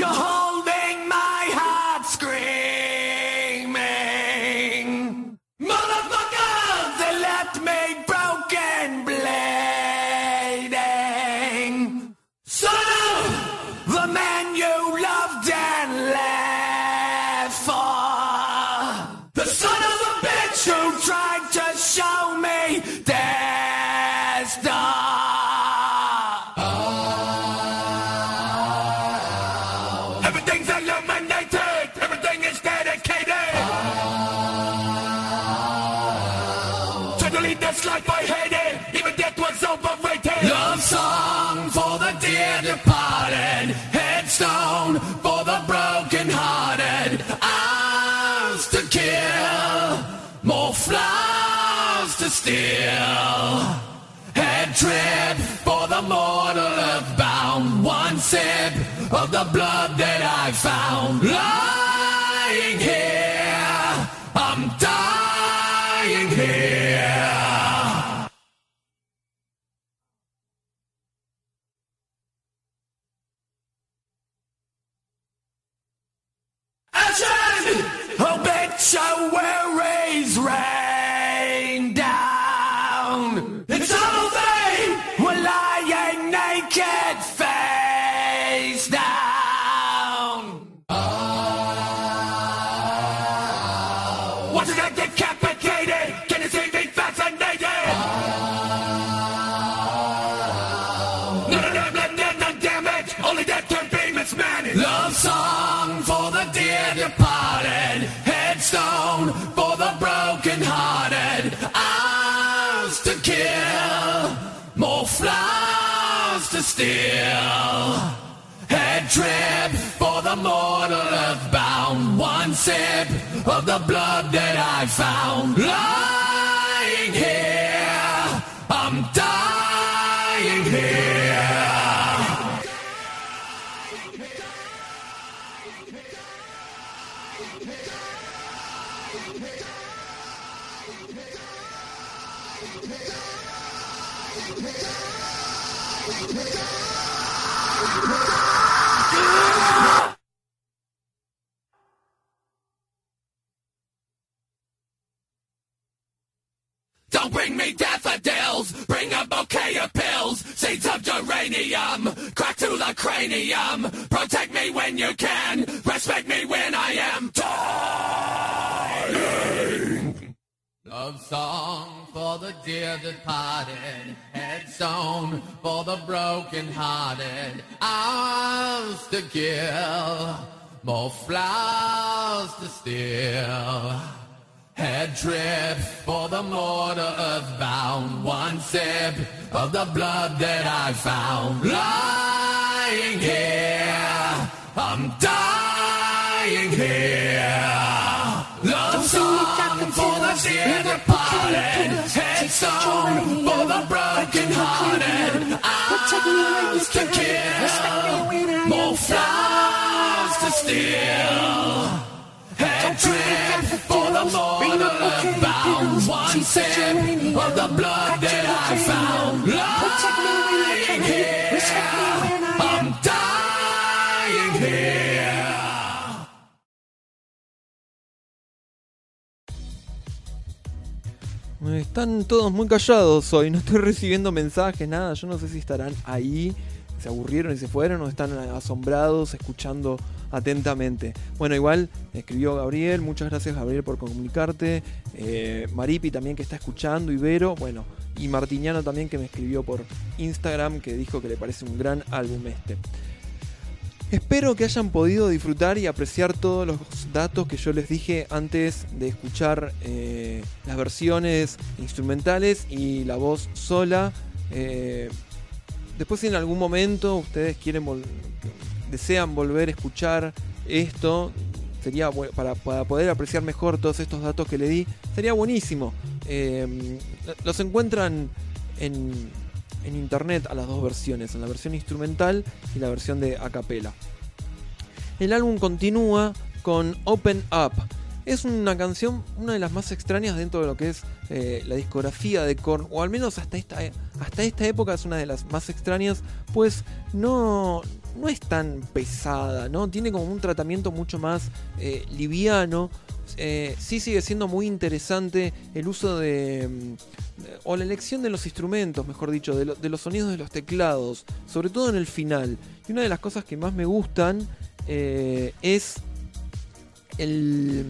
Oh. Headstone for the broken hearted. Ours to kill. More flowers to steal. Head trip for the mortal earthbound. One sip of the blood that I found. Lying Action! Obituaries oh, rain down. It's all they were lying naked face down. Ah. Watching them decapitated. Can you see me fascinated? Ah. None of them left in the damage. Only death can be mismanaged. Love song steal. Head trip for the mortal earthbound. One sip of the blood that I found. Lying here, I'm dying here. Bring me daffodils, bring a bouquet of pills, seeds of geranium, crack to the cranium. Protect me when you can, respect me when I am dying. Love song for the dear departed, headstone for the broken hearted, ours to kill, more flowers to steal. Head trip for the mortar earthbound. One sip of the blood that I found. Lying here, I'm dying here. Love song for the dear departed. Headstone for the broken hearted. Eyes to kill. One sip of the blood that I found. Lying here. Están todos muy callados hoy, no estoy recibiendo mensajes, nada. Yo no sé si estarán ahí, se aburrieron y se fueron o están asombrados escuchando atentamente. Bueno, igual escribió Gabriel, muchas gracias Gabriel por comunicarte. Eh, Maripi también que está escuchando, Ibero, bueno, y Martiniano también que me escribió por Instagram que dijo que le parece un gran álbum este. Espero que hayan podido disfrutar y apreciar todos los datos que yo les dije antes de escuchar eh, las versiones instrumentales y la voz sola. Eh, después si en algún momento ustedes quieren desean volver a escuchar esto, sería para, para poder apreciar mejor todos estos datos que le di, sería buenísimo. Eh, los encuentran en, en internet a las dos versiones, en la versión instrumental y la versión de a capela. El álbum continúa con Open Up, Es una canción, una de las más extrañas dentro de lo que es eh, la discografía de Korn, o al menos hasta esta, hasta esta época es una de las más extrañas, pues no, no es tan pesada, ¿no? Tiene como un tratamiento mucho más eh, liviano. Eh, sí sigue siendo muy interesante el uso de, mm, o la elección de los instrumentos, mejor dicho, de, lo- de los sonidos de los teclados, sobre todo en el final. Y una de las cosas que más me gustan es el,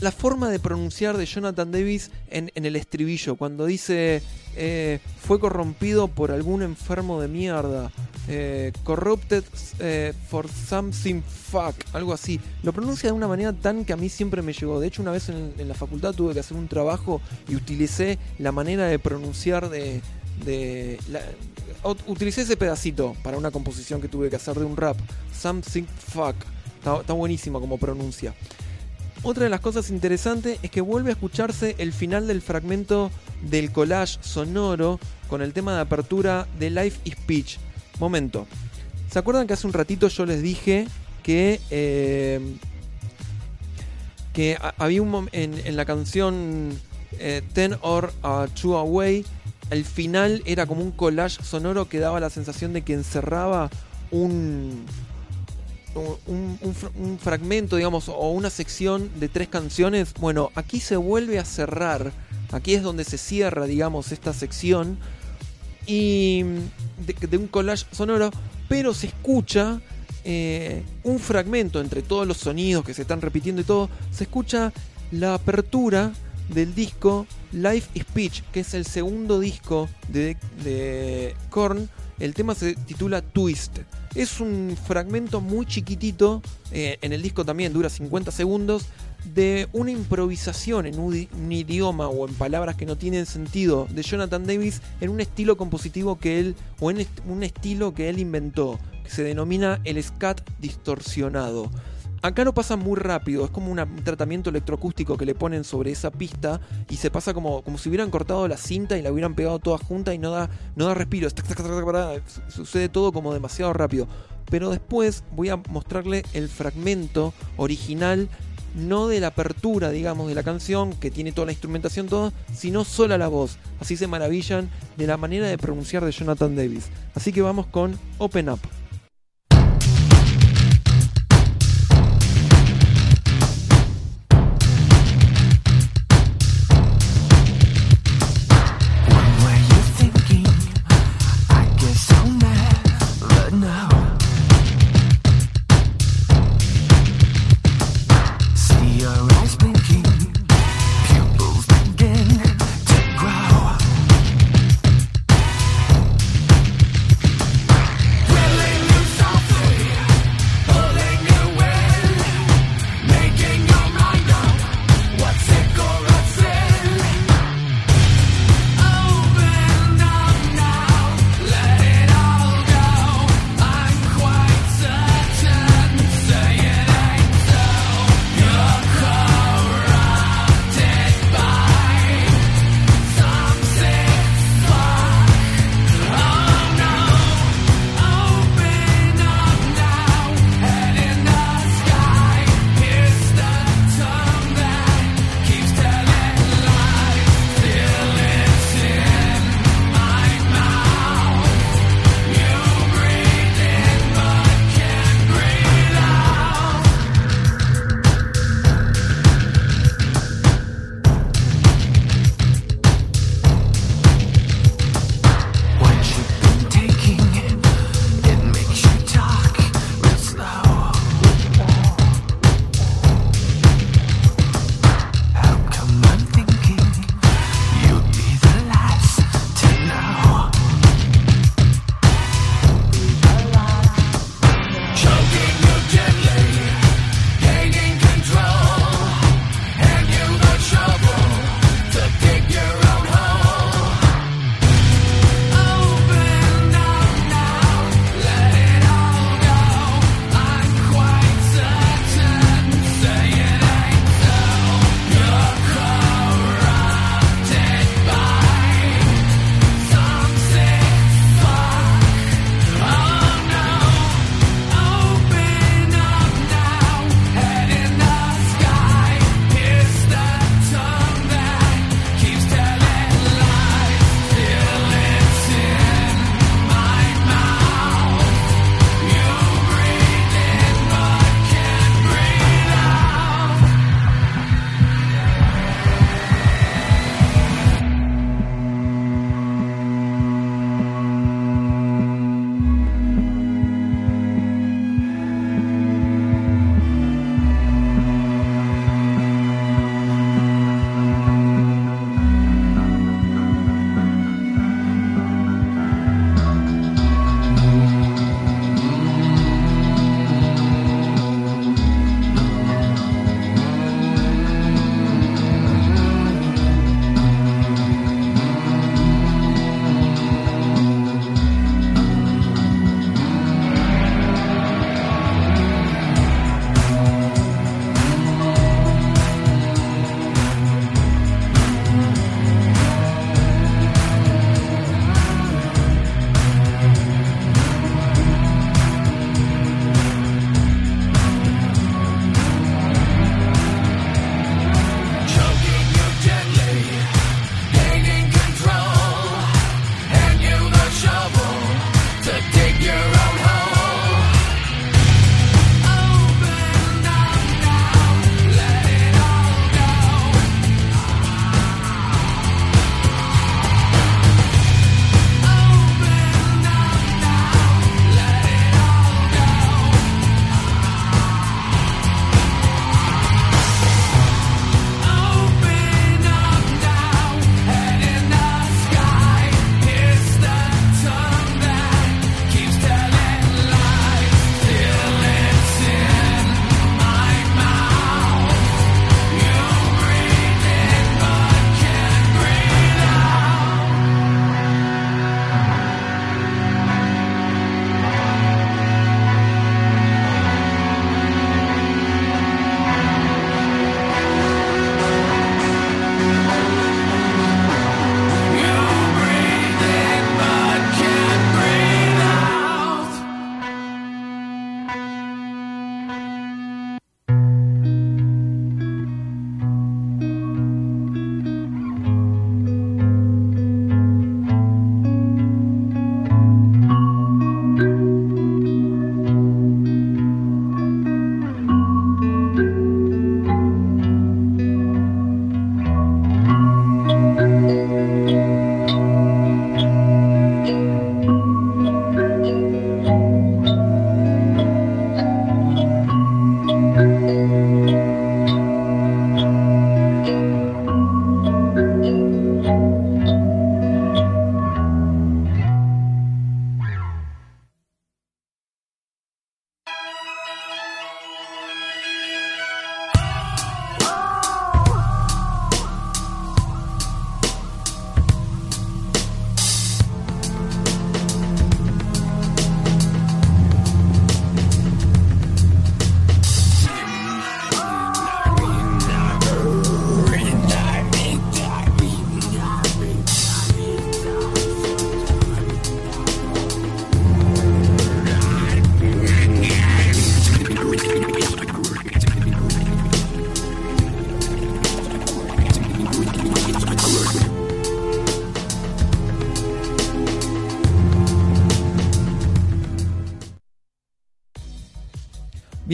la forma de pronunciar de Jonathan Davis en, el estribillo, cuando dice eh, fue corrompido por algún enfermo de mierda, eh, corrupted eh, for something fuck, algo así. Lo pronuncia de una manera tan que a mí siempre me llegó. De hecho, una vez en, la facultad tuve que hacer un trabajo y utilicé la manera de pronunciar de... de utilicé ese pedacito para una composición que tuve que hacer de un rap. Something fuck. Está, está buenísima como pronuncia. Otra de las cosas interesantes es que vuelve a escucharse el final del fragmento del collage sonoro con el tema de apertura de Life is Speech. Momento. ¿Se acuerdan que hace un ratito yo les dije que, eh, que ha- había un en, en la canción eh, Ten or Two Away, el final era como un collage sonoro que daba la sensación de que encerraba un, un, un fra- un fragmento, digamos, o una sección de tres canciones, bueno, aquí se vuelve a cerrar. Aquí es donde se cierra, digamos, esta sección. Y de, un collage sonoro, pero se escucha eh, un fragmento entre todos los sonidos que se están repitiendo y todo. Se escucha la apertura del disco Life is Speech, que es el segundo disco de, de Korn. El tema se titula Twist. Es un fragmento muy chiquitito, eh, en el disco también dura 50 segundos, de una improvisación en un, idioma o en palabras que no tienen sentido de Jonathan Davis en un estilo compositivo que él, o en un estilo que él inventó, que se denomina el scat distorsionado. Acá lo pasa muy rápido, es como un tratamiento electroacústico que le ponen sobre esa pista y se pasa como, como si hubieran cortado la cinta y la hubieran pegado toda junta y no da, no da respiro. Sucede todo como demasiado rápido. Pero después voy a mostrarle el fragmento original, no de la apertura, digamos, de la canción, que tiene toda la instrumentación, todo, sino sola la voz. Así se maravillan de la manera de pronunciar de Jonathan Davis. Así que vamos con Open Up.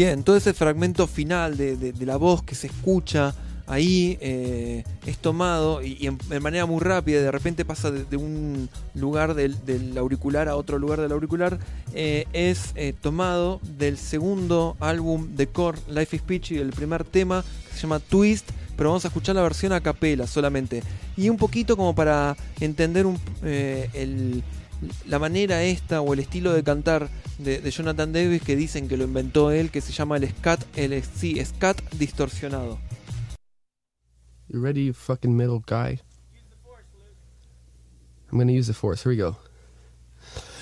Bien, todo ese fragmento final de, la voz que se escucha ahí eh, es tomado y, y de manera muy rápida, de repente pasa de, un lugar del, auricular a otro lugar del auricular, eh, es eh, tomado del segundo álbum de Core, Life is Peachy, el primer tema que se llama Twist, pero vamos a escuchar la versión a capela solamente. Y un poquito como para entender el- la manera esta o el estilo de cantar de, de Jonathan Davis que dicen que lo inventó él, que se llama el scat, el sí, scat distorsionado. You ready, you fucking middle guy? I'm gonna use the force. Here we go.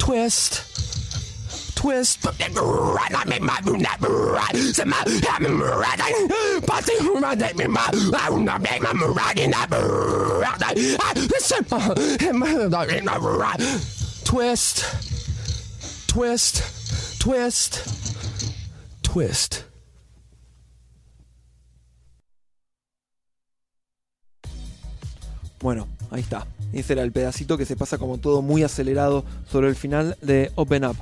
twist. Twist. Twist. Twist. Twist. Twist. Bueno, ahí está. Ese era el pedacito que se pasa como todo muy acelerado sobre el final de Open Up.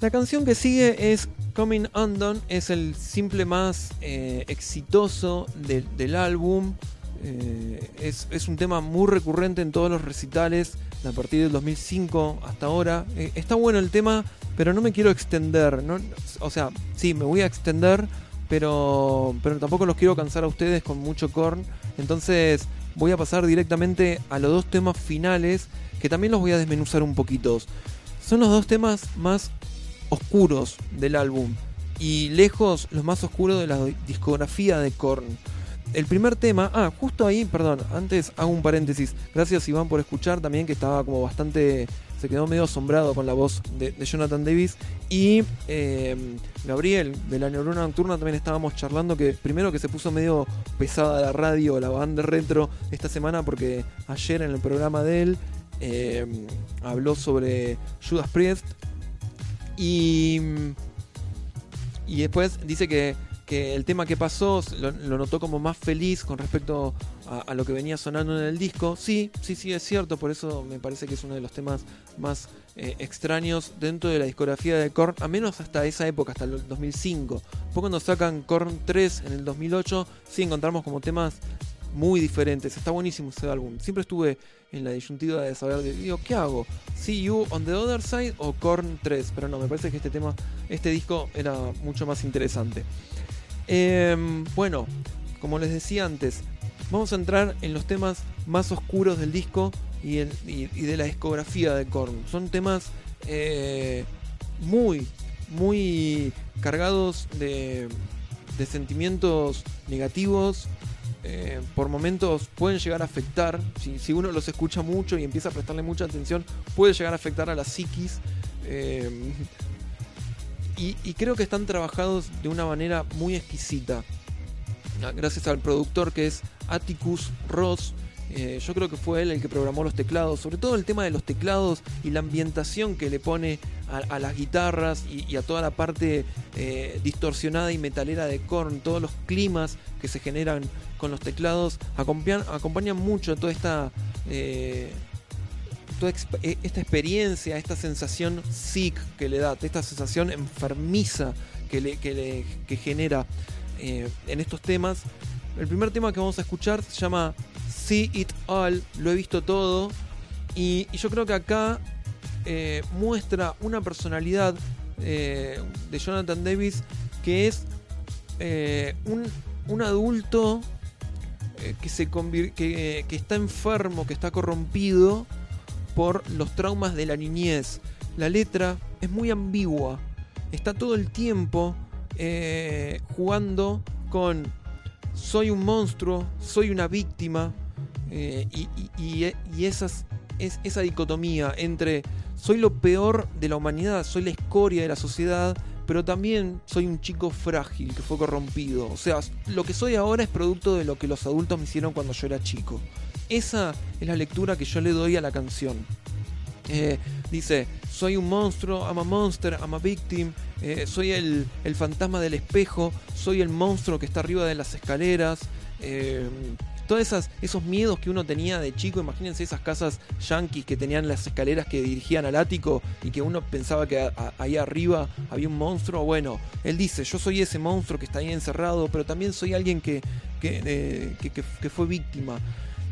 La canción que sigue es Coming Undone, es el simple más eh, exitoso del- álbum. Eh, es, es un tema muy recurrente en todos los recitales a partir del 2005 hasta ahora. Eh, está bueno el tema, pero no me quiero extender. ¿no? O sea, sí, me voy a extender, pero, pero tampoco los quiero cansar a ustedes con mucho corn. Entonces voy a pasar directamente a los dos temas finales, que también los voy a desmenuzar un poquito. Son los dos temas más oscuros del álbum y lejos los más oscuros de la discografía de Korn. El primer tema, ah, justo ahí, perdón, antes hago un paréntesis. Gracias Iván por escuchar también, que estaba como bastante, se quedó medio asombrado con la voz de, Jonathan Davis. Y eh, Gabriel, de la Neurona Nocturna, también estábamos charlando que primero que se puso medio pesada la radio, la banda retro esta semana, porque ayer en el programa de él eh, habló sobre Judas Priest y, y después dice que, que el tema que pasó lo, lo notó como más feliz con respecto a, lo que venía sonando en el disco. Sí, sí, sí, es cierto, por eso me parece que es uno de los temas más eh, extraños dentro de la discografía de Korn, a menos hasta esa época, hasta el 2005. Después cuando sacan Korn 3 en el 2008, sí encontramos como temas muy diferentes. Está buenísimo ese álbum. Siempre estuve en la disyuntiva de saber, de, digo, ¿qué hago? ¿See You on the Other Side o Korn 3? Pero no, me parece que este tema, este disco era mucho más interesante. Em, bueno, como les decía antes, vamos a entrar en los temas más oscuros del disco y, de la discografía de Korn. Son temas eh, muy, muy cargados de, sentimientos negativos. eh, por momentos pueden llegar a afectar, si, uno los escucha mucho y empieza a prestarle mucha atención, puede llegar a afectar a la psiquis. eh, y creo que están trabajados de una manera muy exquisita. Gracias al productor que es Atticus Ross. Eh, yo creo que fue él el que programó los teclados, sobre todo el tema de los teclados y la ambientación que le pone a, las guitarras y, a toda la parte eh, distorsionada y metalera de Korn, todos los climas que se generan con los teclados, acompañan, mucho toda esta, eh, toda esta experiencia, esta sensación sick que le da, esta sensación enfermiza que, le- que genera eh, en estos temas. El primer tema que vamos a escuchar se llama See It All, lo he visto todo. Y, yo creo que acá eh, muestra una personalidad eh, de Jonathan Davis que es un, un adulto que, se que, que está enfermo, que está corrompido por los traumas de la niñez. La letra es muy ambigua. Está todo el tiempo eh, jugando con soy un monstruo, soy una víctima. eh, y esas, es, esa dicotomía entre soy lo peor de la humanidad, soy la escoria de la sociedad, pero también soy un chico frágil que fue corrompido. O sea, lo que soy ahora es producto de lo que los adultos me hicieron cuando yo era chico. Esa es la lectura que yo le doy a la canción. Dice, soy un monstruo, I'm a monster, I'm victim, eh, soy el, el fantasma del espejo, soy el monstruo que está arriba de las escaleras. eh, todos esas, esos miedos que uno tenía de chico, imagínense esas casas yanquis que tenían las escaleras que dirigían al ático y que uno pensaba que ahí arriba había un monstruo. Bueno, él dice, yo soy ese monstruo que está ahí encerrado, pero también soy alguien que, que, eh, que- que- que fue víctima.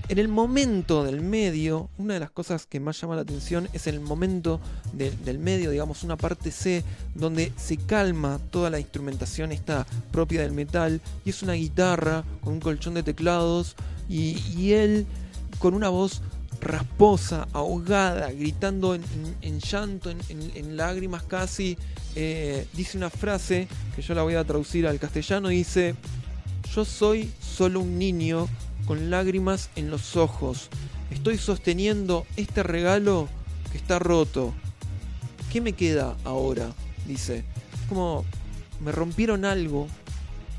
En el momento del medio, una de las cosas que más llama la atención es el momento del- medio, digamos, una parte C, donde se calma toda la instrumentación esta propia del metal, y es una guitarra con un colchón de teclados, y, y él con una voz rasposa, ahogada, gritando en, llanto, en, lágrimas casi, eh, dice una frase que yo la voy a traducir al castellano, dice, yo soy solo un niño con lágrimas en los ojos. Estoy sosteniendo este regalo que está roto. ¿Qué me queda ahora? Dice. Como me rompieron algo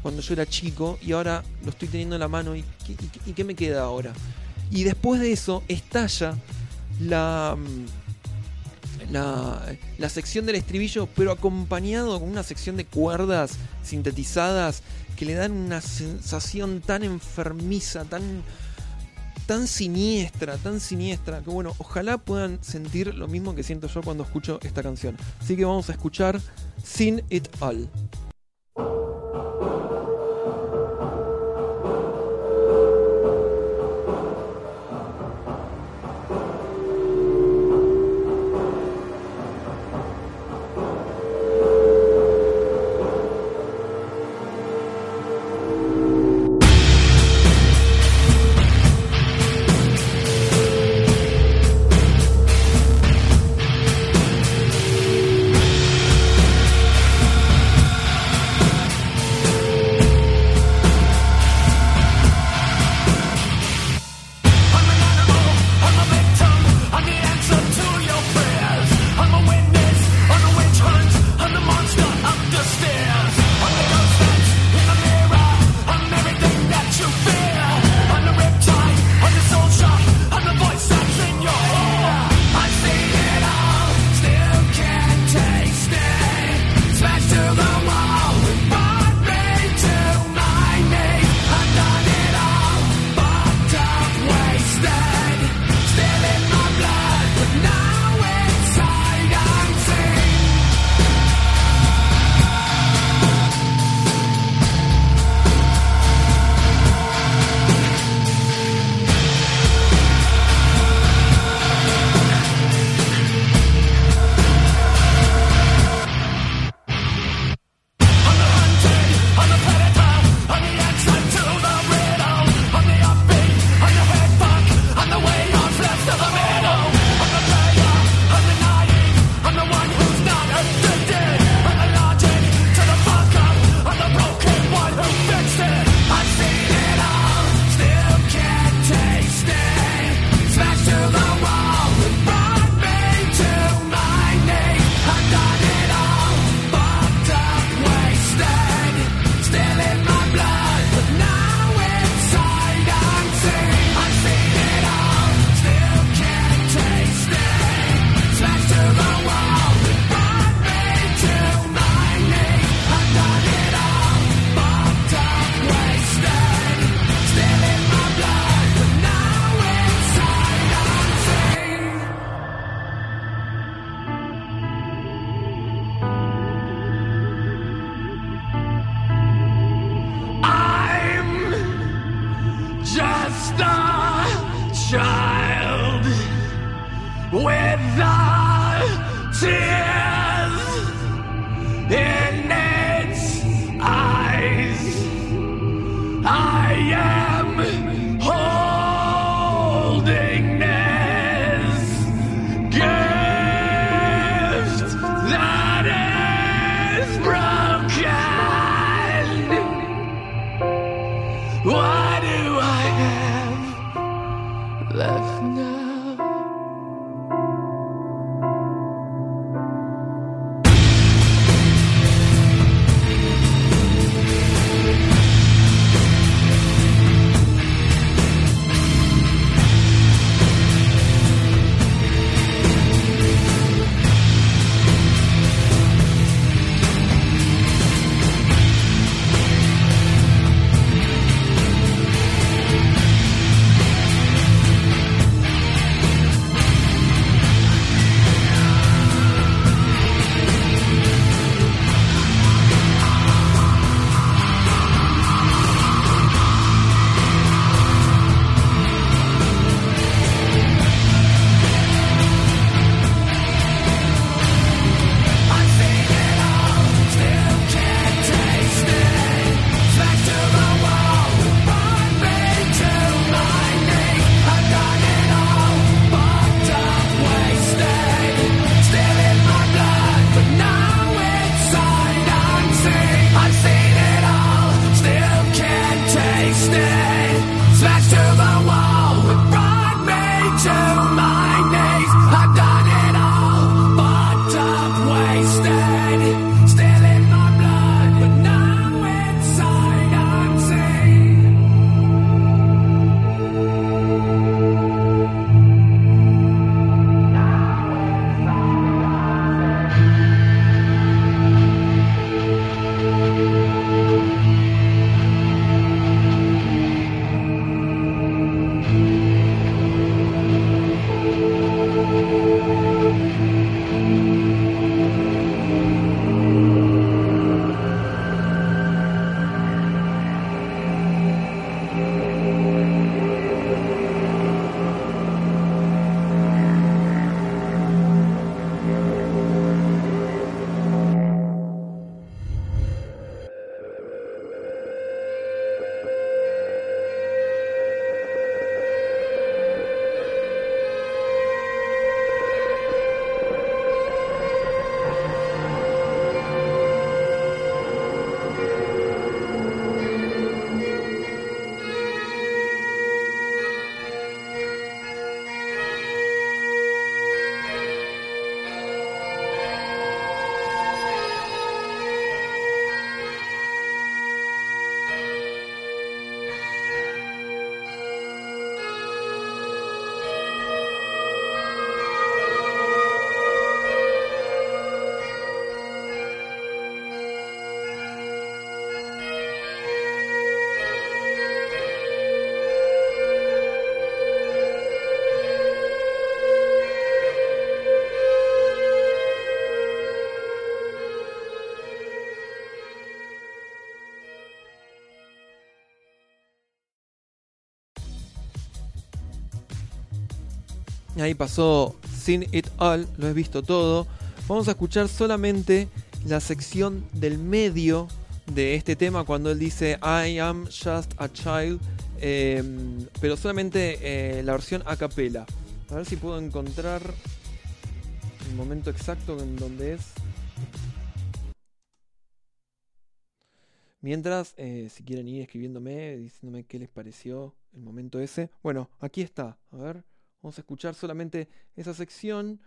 cuando yo era chico y ahora lo estoy teniendo en la mano y ¿qué, y qué- y qué me queda ahora? Y después de eso estalla la, mm, la, sección del estribillo, pero acompañado con una sección de cuerdas sintetizadas que le dan una sensación tan enfermiza, tan, tan siniestra, tan siniestra, que bueno, ojalá puedan sentir lo mismo que siento yo cuando escucho esta canción. Así que vamos a escuchar Sin It All. Ahí pasó Sin It All, lo he visto todo. Vamos a escuchar solamente la sección del medio de este tema cuando él dice I am just a child, eh, pero solamente eh, la versión a capela. A ver si puedo encontrar el momento exacto en donde es. Mientras, eh, si quieren ir escribiéndome, diciéndome qué les pareció el momento ese. Bueno, aquí está. A ver, vamos a escuchar solamente esa sección.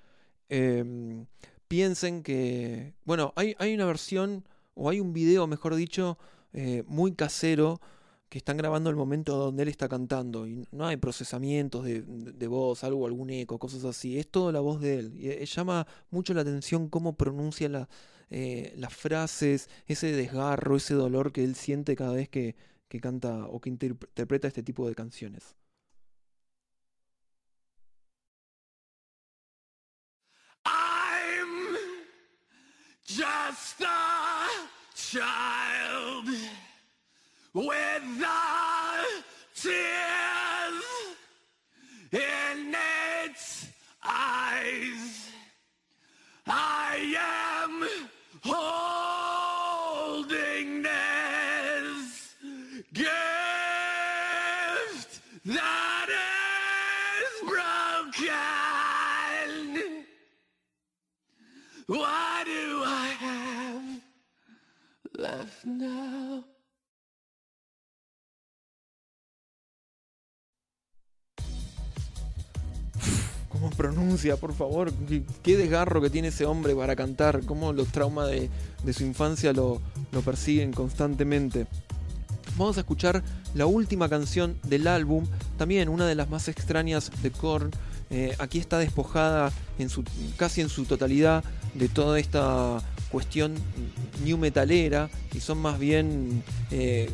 Em, piensen que, bueno, hay, hay una versión, o hay un video, mejor dicho, eh, muy casero, que están grabando el momento donde él está cantando. Y no hay procesamientos de, voz, algo, algún eco, cosas así. Es toda la voz de él. Y eh, llama mucho la atención cómo pronuncia eh, las frases, ese desgarro, ese dolor que él siente cada vez que, que canta o que interp- interpreta este tipo de canciones. Just a child with the tears in its eyes. I now? ¿Cómo pronuncia, por favor? ¿Qué, desgarro que tiene ese hombre para cantar. Cómo los traumas de, de su infancia lo, lo persiguen constantemente. Vamos a escuchar la última canción del álbum, también una de las más extrañas de Korn. Eh, aquí está despojada en su, casi en su totalidad de toda esta cuestión new metalera y son más bien eh,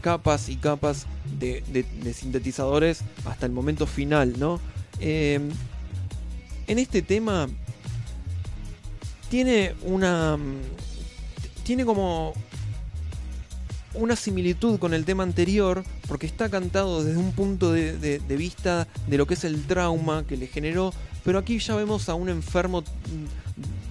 capas y capas de, sintetizadores hasta el momento final, ¿no? Eh, en este tema tiene una tiene como una similitud con el tema anterior porque está cantado desde un punto de vista de lo que es el trauma que le generó, pero aquí ya vemos a un enfermo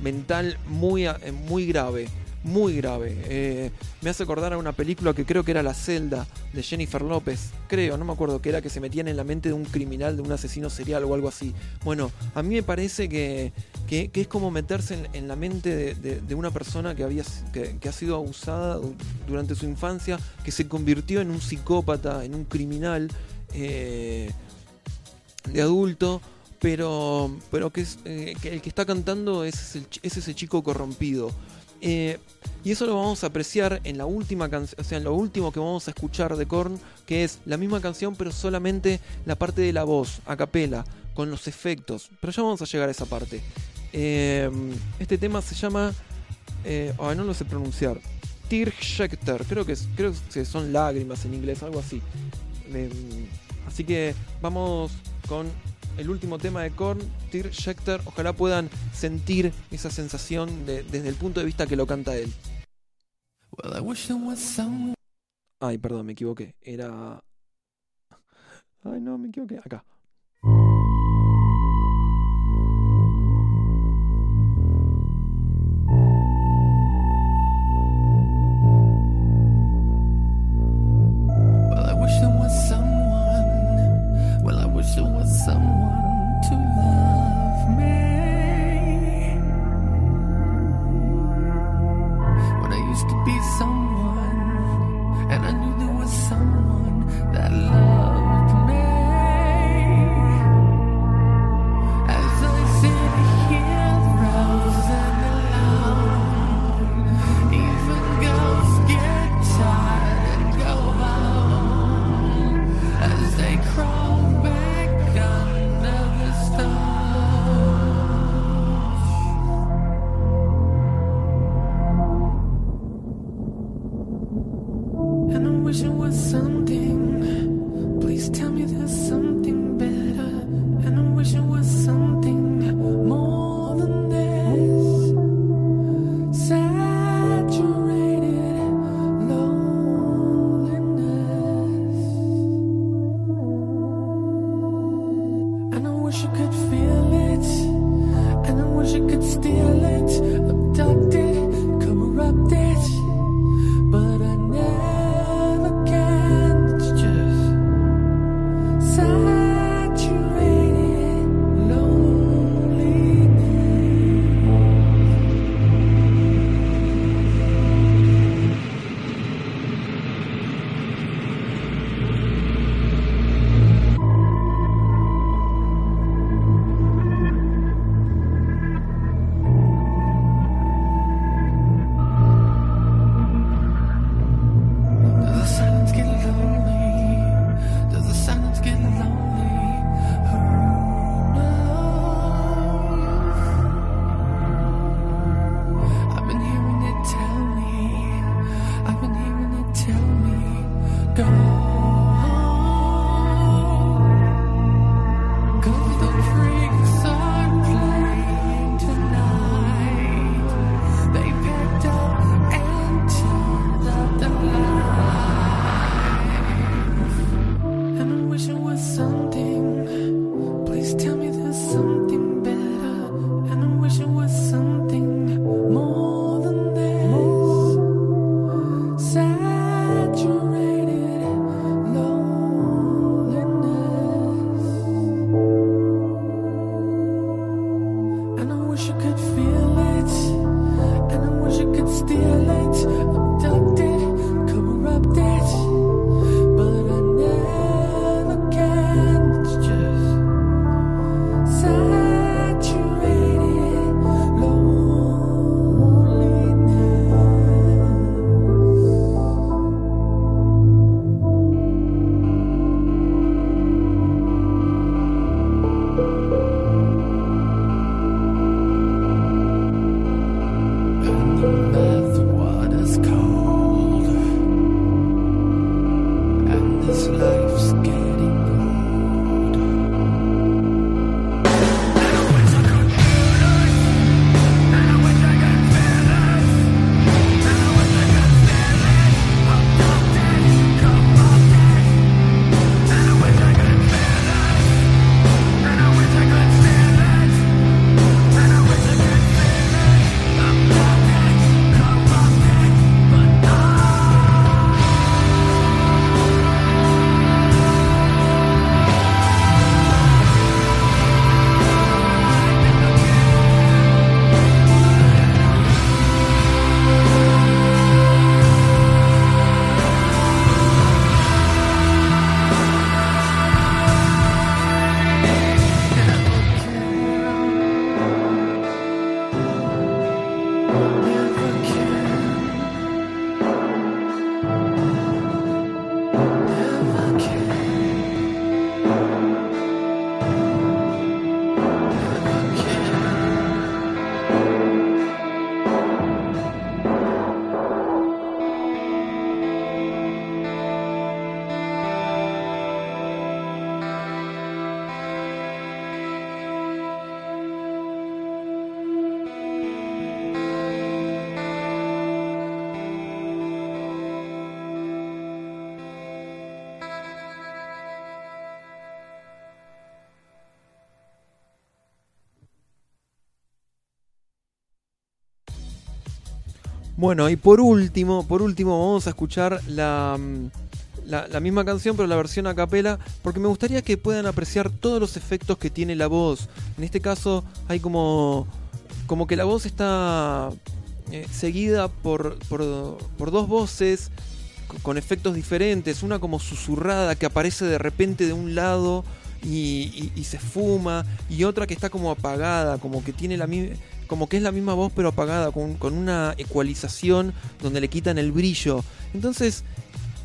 mental muy, eh, muy grave, muy grave. Eh, me hace acordar a una película que creo que era La Celda de Jennifer López, creo, no me acuerdo que era que se metían en la mente de un criminal, de un asesino serial o algo así. Bueno, a mí me parece que, que, es como meterse en, la mente de, una persona que, había, que, que ha sido abusada du- durante su infancia, que se convirtió en un psicópata, en un criminal eh, de adulto, pero, pero que, es, eh, el que está cantando es, es ese chico corrompido. Eh, y eso lo vamos a apreciar en la última canción, o sea, en lo último que vamos a escuchar de Korn, que es la misma canción, pero solamente la parte de la voz, a capela, con los efectos. Pero ya vamos a llegar a esa parte. Eh, este tema se llama. Eh, no lo sé pronunciar. Tearjerker, creo que, creo que son lágrimas en inglés, algo así. Eh, así que vamos con el último tema de Korn, Tearjerker. Ojalá puedan sentir esa sensación de- desde el punto de vista que lo canta él. Well, I wish there was someone. Ay, perdón, me equivoqué. Era. Ay, no, me equivoqué. Acá. Well, I wish there was to be someone, Bueno, y por último, por último vamos a escuchar la, mm, la, la misma canción, pero la versión a capela, porque me gustaría que puedan apreciar todos los efectos que tiene la voz. En este caso hay como, como que la voz está eh, seguida por, por, por dos voces co- con efectos diferentes, una como susurrada que aparece de repente de un lado y, y- y se fuma, y otra que está como apagada, como que tiene la misma como que es la misma voz pero apagada, con, con una ecualización donde le quitan el brillo. Entonces,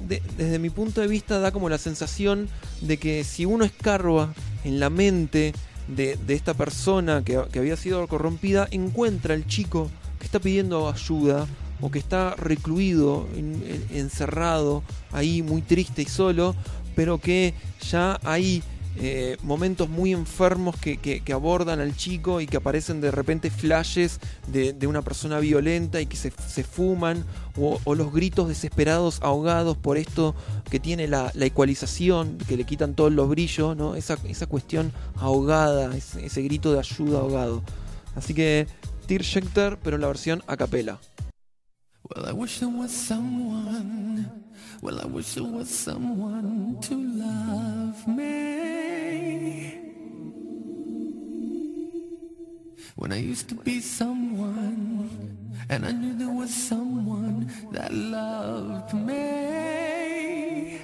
de- desde mi punto de vista da como la sensación de que si uno escarba en la mente de, de esta persona que, que había sido corrompida, encuentra al chico que está pidiendo ayuda o que está recluido, en- en- encerrado, ahí muy triste y solo, pero que ya hay eh, momentos muy enfermos que, abordan al chico y que aparecen de repente flashes de, una persona violenta y que se, fuman, o, los gritos desesperados ahogados por esto que tiene la, la ecualización, que le quitan todos los brillos, ¿no? esa, esa cuestión ahogada, ese, grito de ayuda ahogado. Así que Tearjerker, pero en la versión a capela. Well, I wish there was someone. Well, I wish there was someone to love me. When I used to be someone, and I knew there was someone that loved me.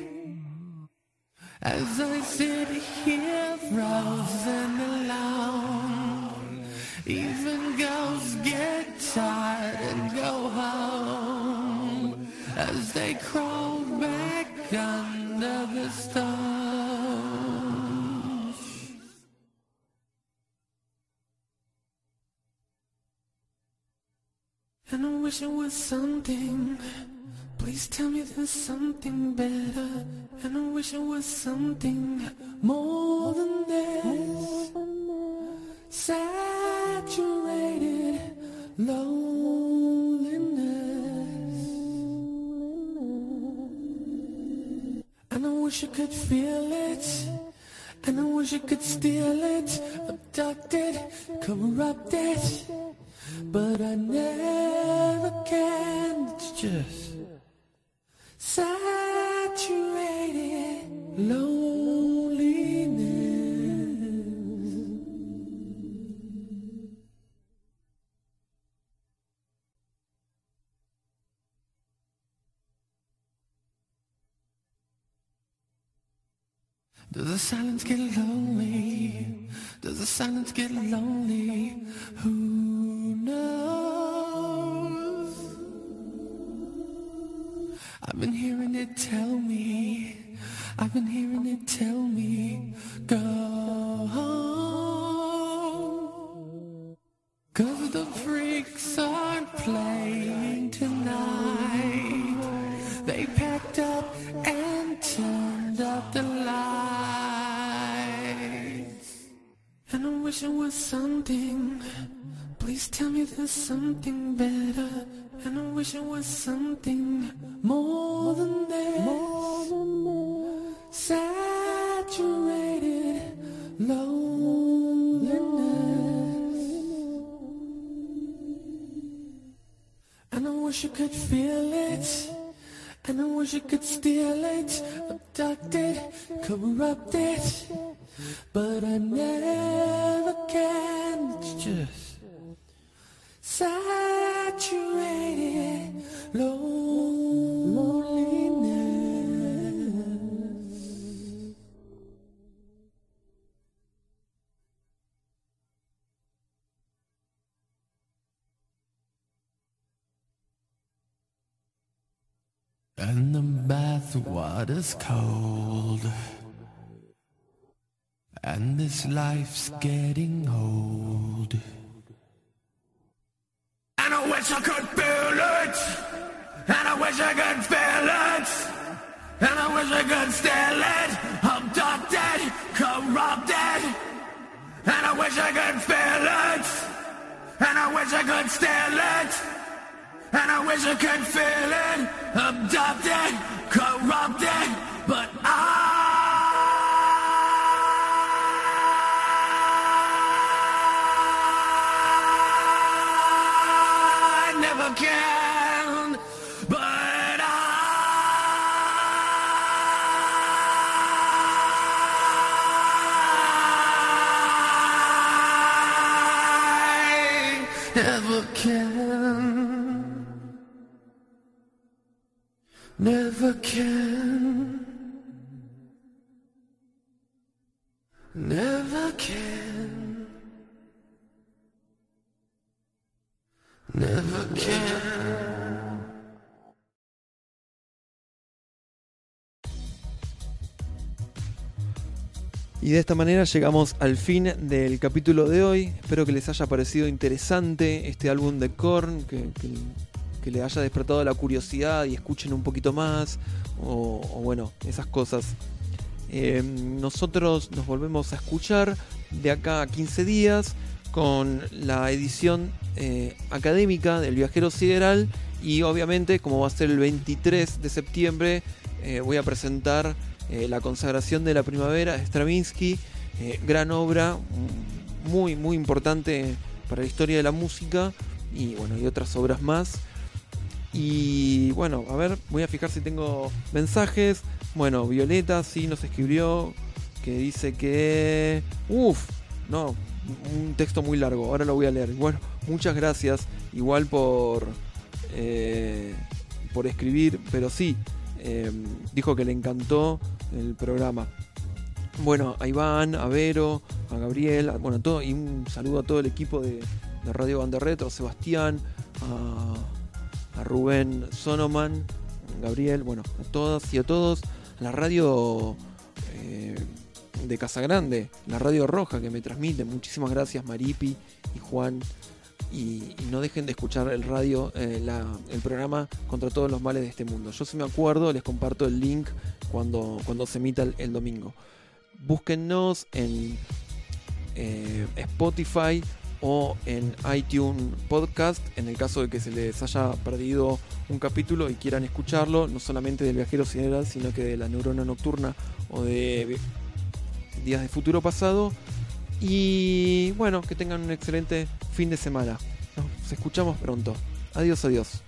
As I sit here frozen alone, even ghosts get tired and go home as they crawl back under the stones. And I wish it was something. Please tell me there's something better. And I wish it was something more than this. I could feel it. And I wish I could steal it, Abducted, corrupted. But I never can. It's just saturated loneliness. Silence get lonely? Does the silence get lonely? Who knows? I've been hearing it tell me, I've been hearing it tell me, go something. Please tell me there's something better. And I wish it was something more than this. Saturated loneliness. And I wish I could feel it. And I wish I could steal it, abduct it, corrupt it. But I never can. It's just saturated loneliness. And the bath water's cold. And this life's getting old. And I wish I could feel it. And I wish I could feel it. And I wish I could steal it. Abducted, corrupted. And I wish I could feel it. And I wish I could steal it. And I wish I could feel it. Abducted, corrupted. But I never can. Never can, never can, never can. Y de esta manera llegamos al fin del capítulo de hoy. Espero que les haya parecido interesante este álbum de Korn, que, que- le haya despertado la curiosidad y escuchen un poquito más, o, o bueno, esas cosas. Eh, nosotros nos volvemos a escuchar de acá a 15 días con la edición eh, académica del Viajero Sideral y obviamente como va a ser el 23 de septiembre eh, voy a presentar eh, la consagración de la primavera de Stravinsky, gran obra, muy muy importante para la historia de la música y bueno, y otras obras más. Y bueno, a ver, voy a fijar si tengo mensajes. Bueno, Violeta sí nos escribió que dice que... Uf, no, un texto muy largo, ahora lo voy a leer. Bueno, muchas gracias igual por, eh, por escribir, pero sí, eh, dijo que le encantó el programa. Bueno, a Iván, a Vero, a Gabriel, a- bueno, todo, y un saludo a todo el equipo de, Radio Banda Retro, a Sebastián, a, a Rubén Sonoman, Gabriel, bueno, a todas y a todos, a la radio eh, de Casagrande, la radio roja que me transmite, muchísimas gracias Maripi y Juan. Y, no dejen de escuchar el radio, eh, la- el programa contra todos los males de este mundo. Yo si me acuerdo, les comparto el link cuando, cuando se emita el, el domingo. Búsquennos en eh, Spotify o en iTunes Podcast en el caso de que se les haya perdido un capítulo y quieran escucharlo, no solamente del viajero sideral, sino que de la neurona nocturna o de días de futuro pasado. Y bueno, que tengan un excelente fin de semana. Nos escuchamos pronto. Adiós, adiós.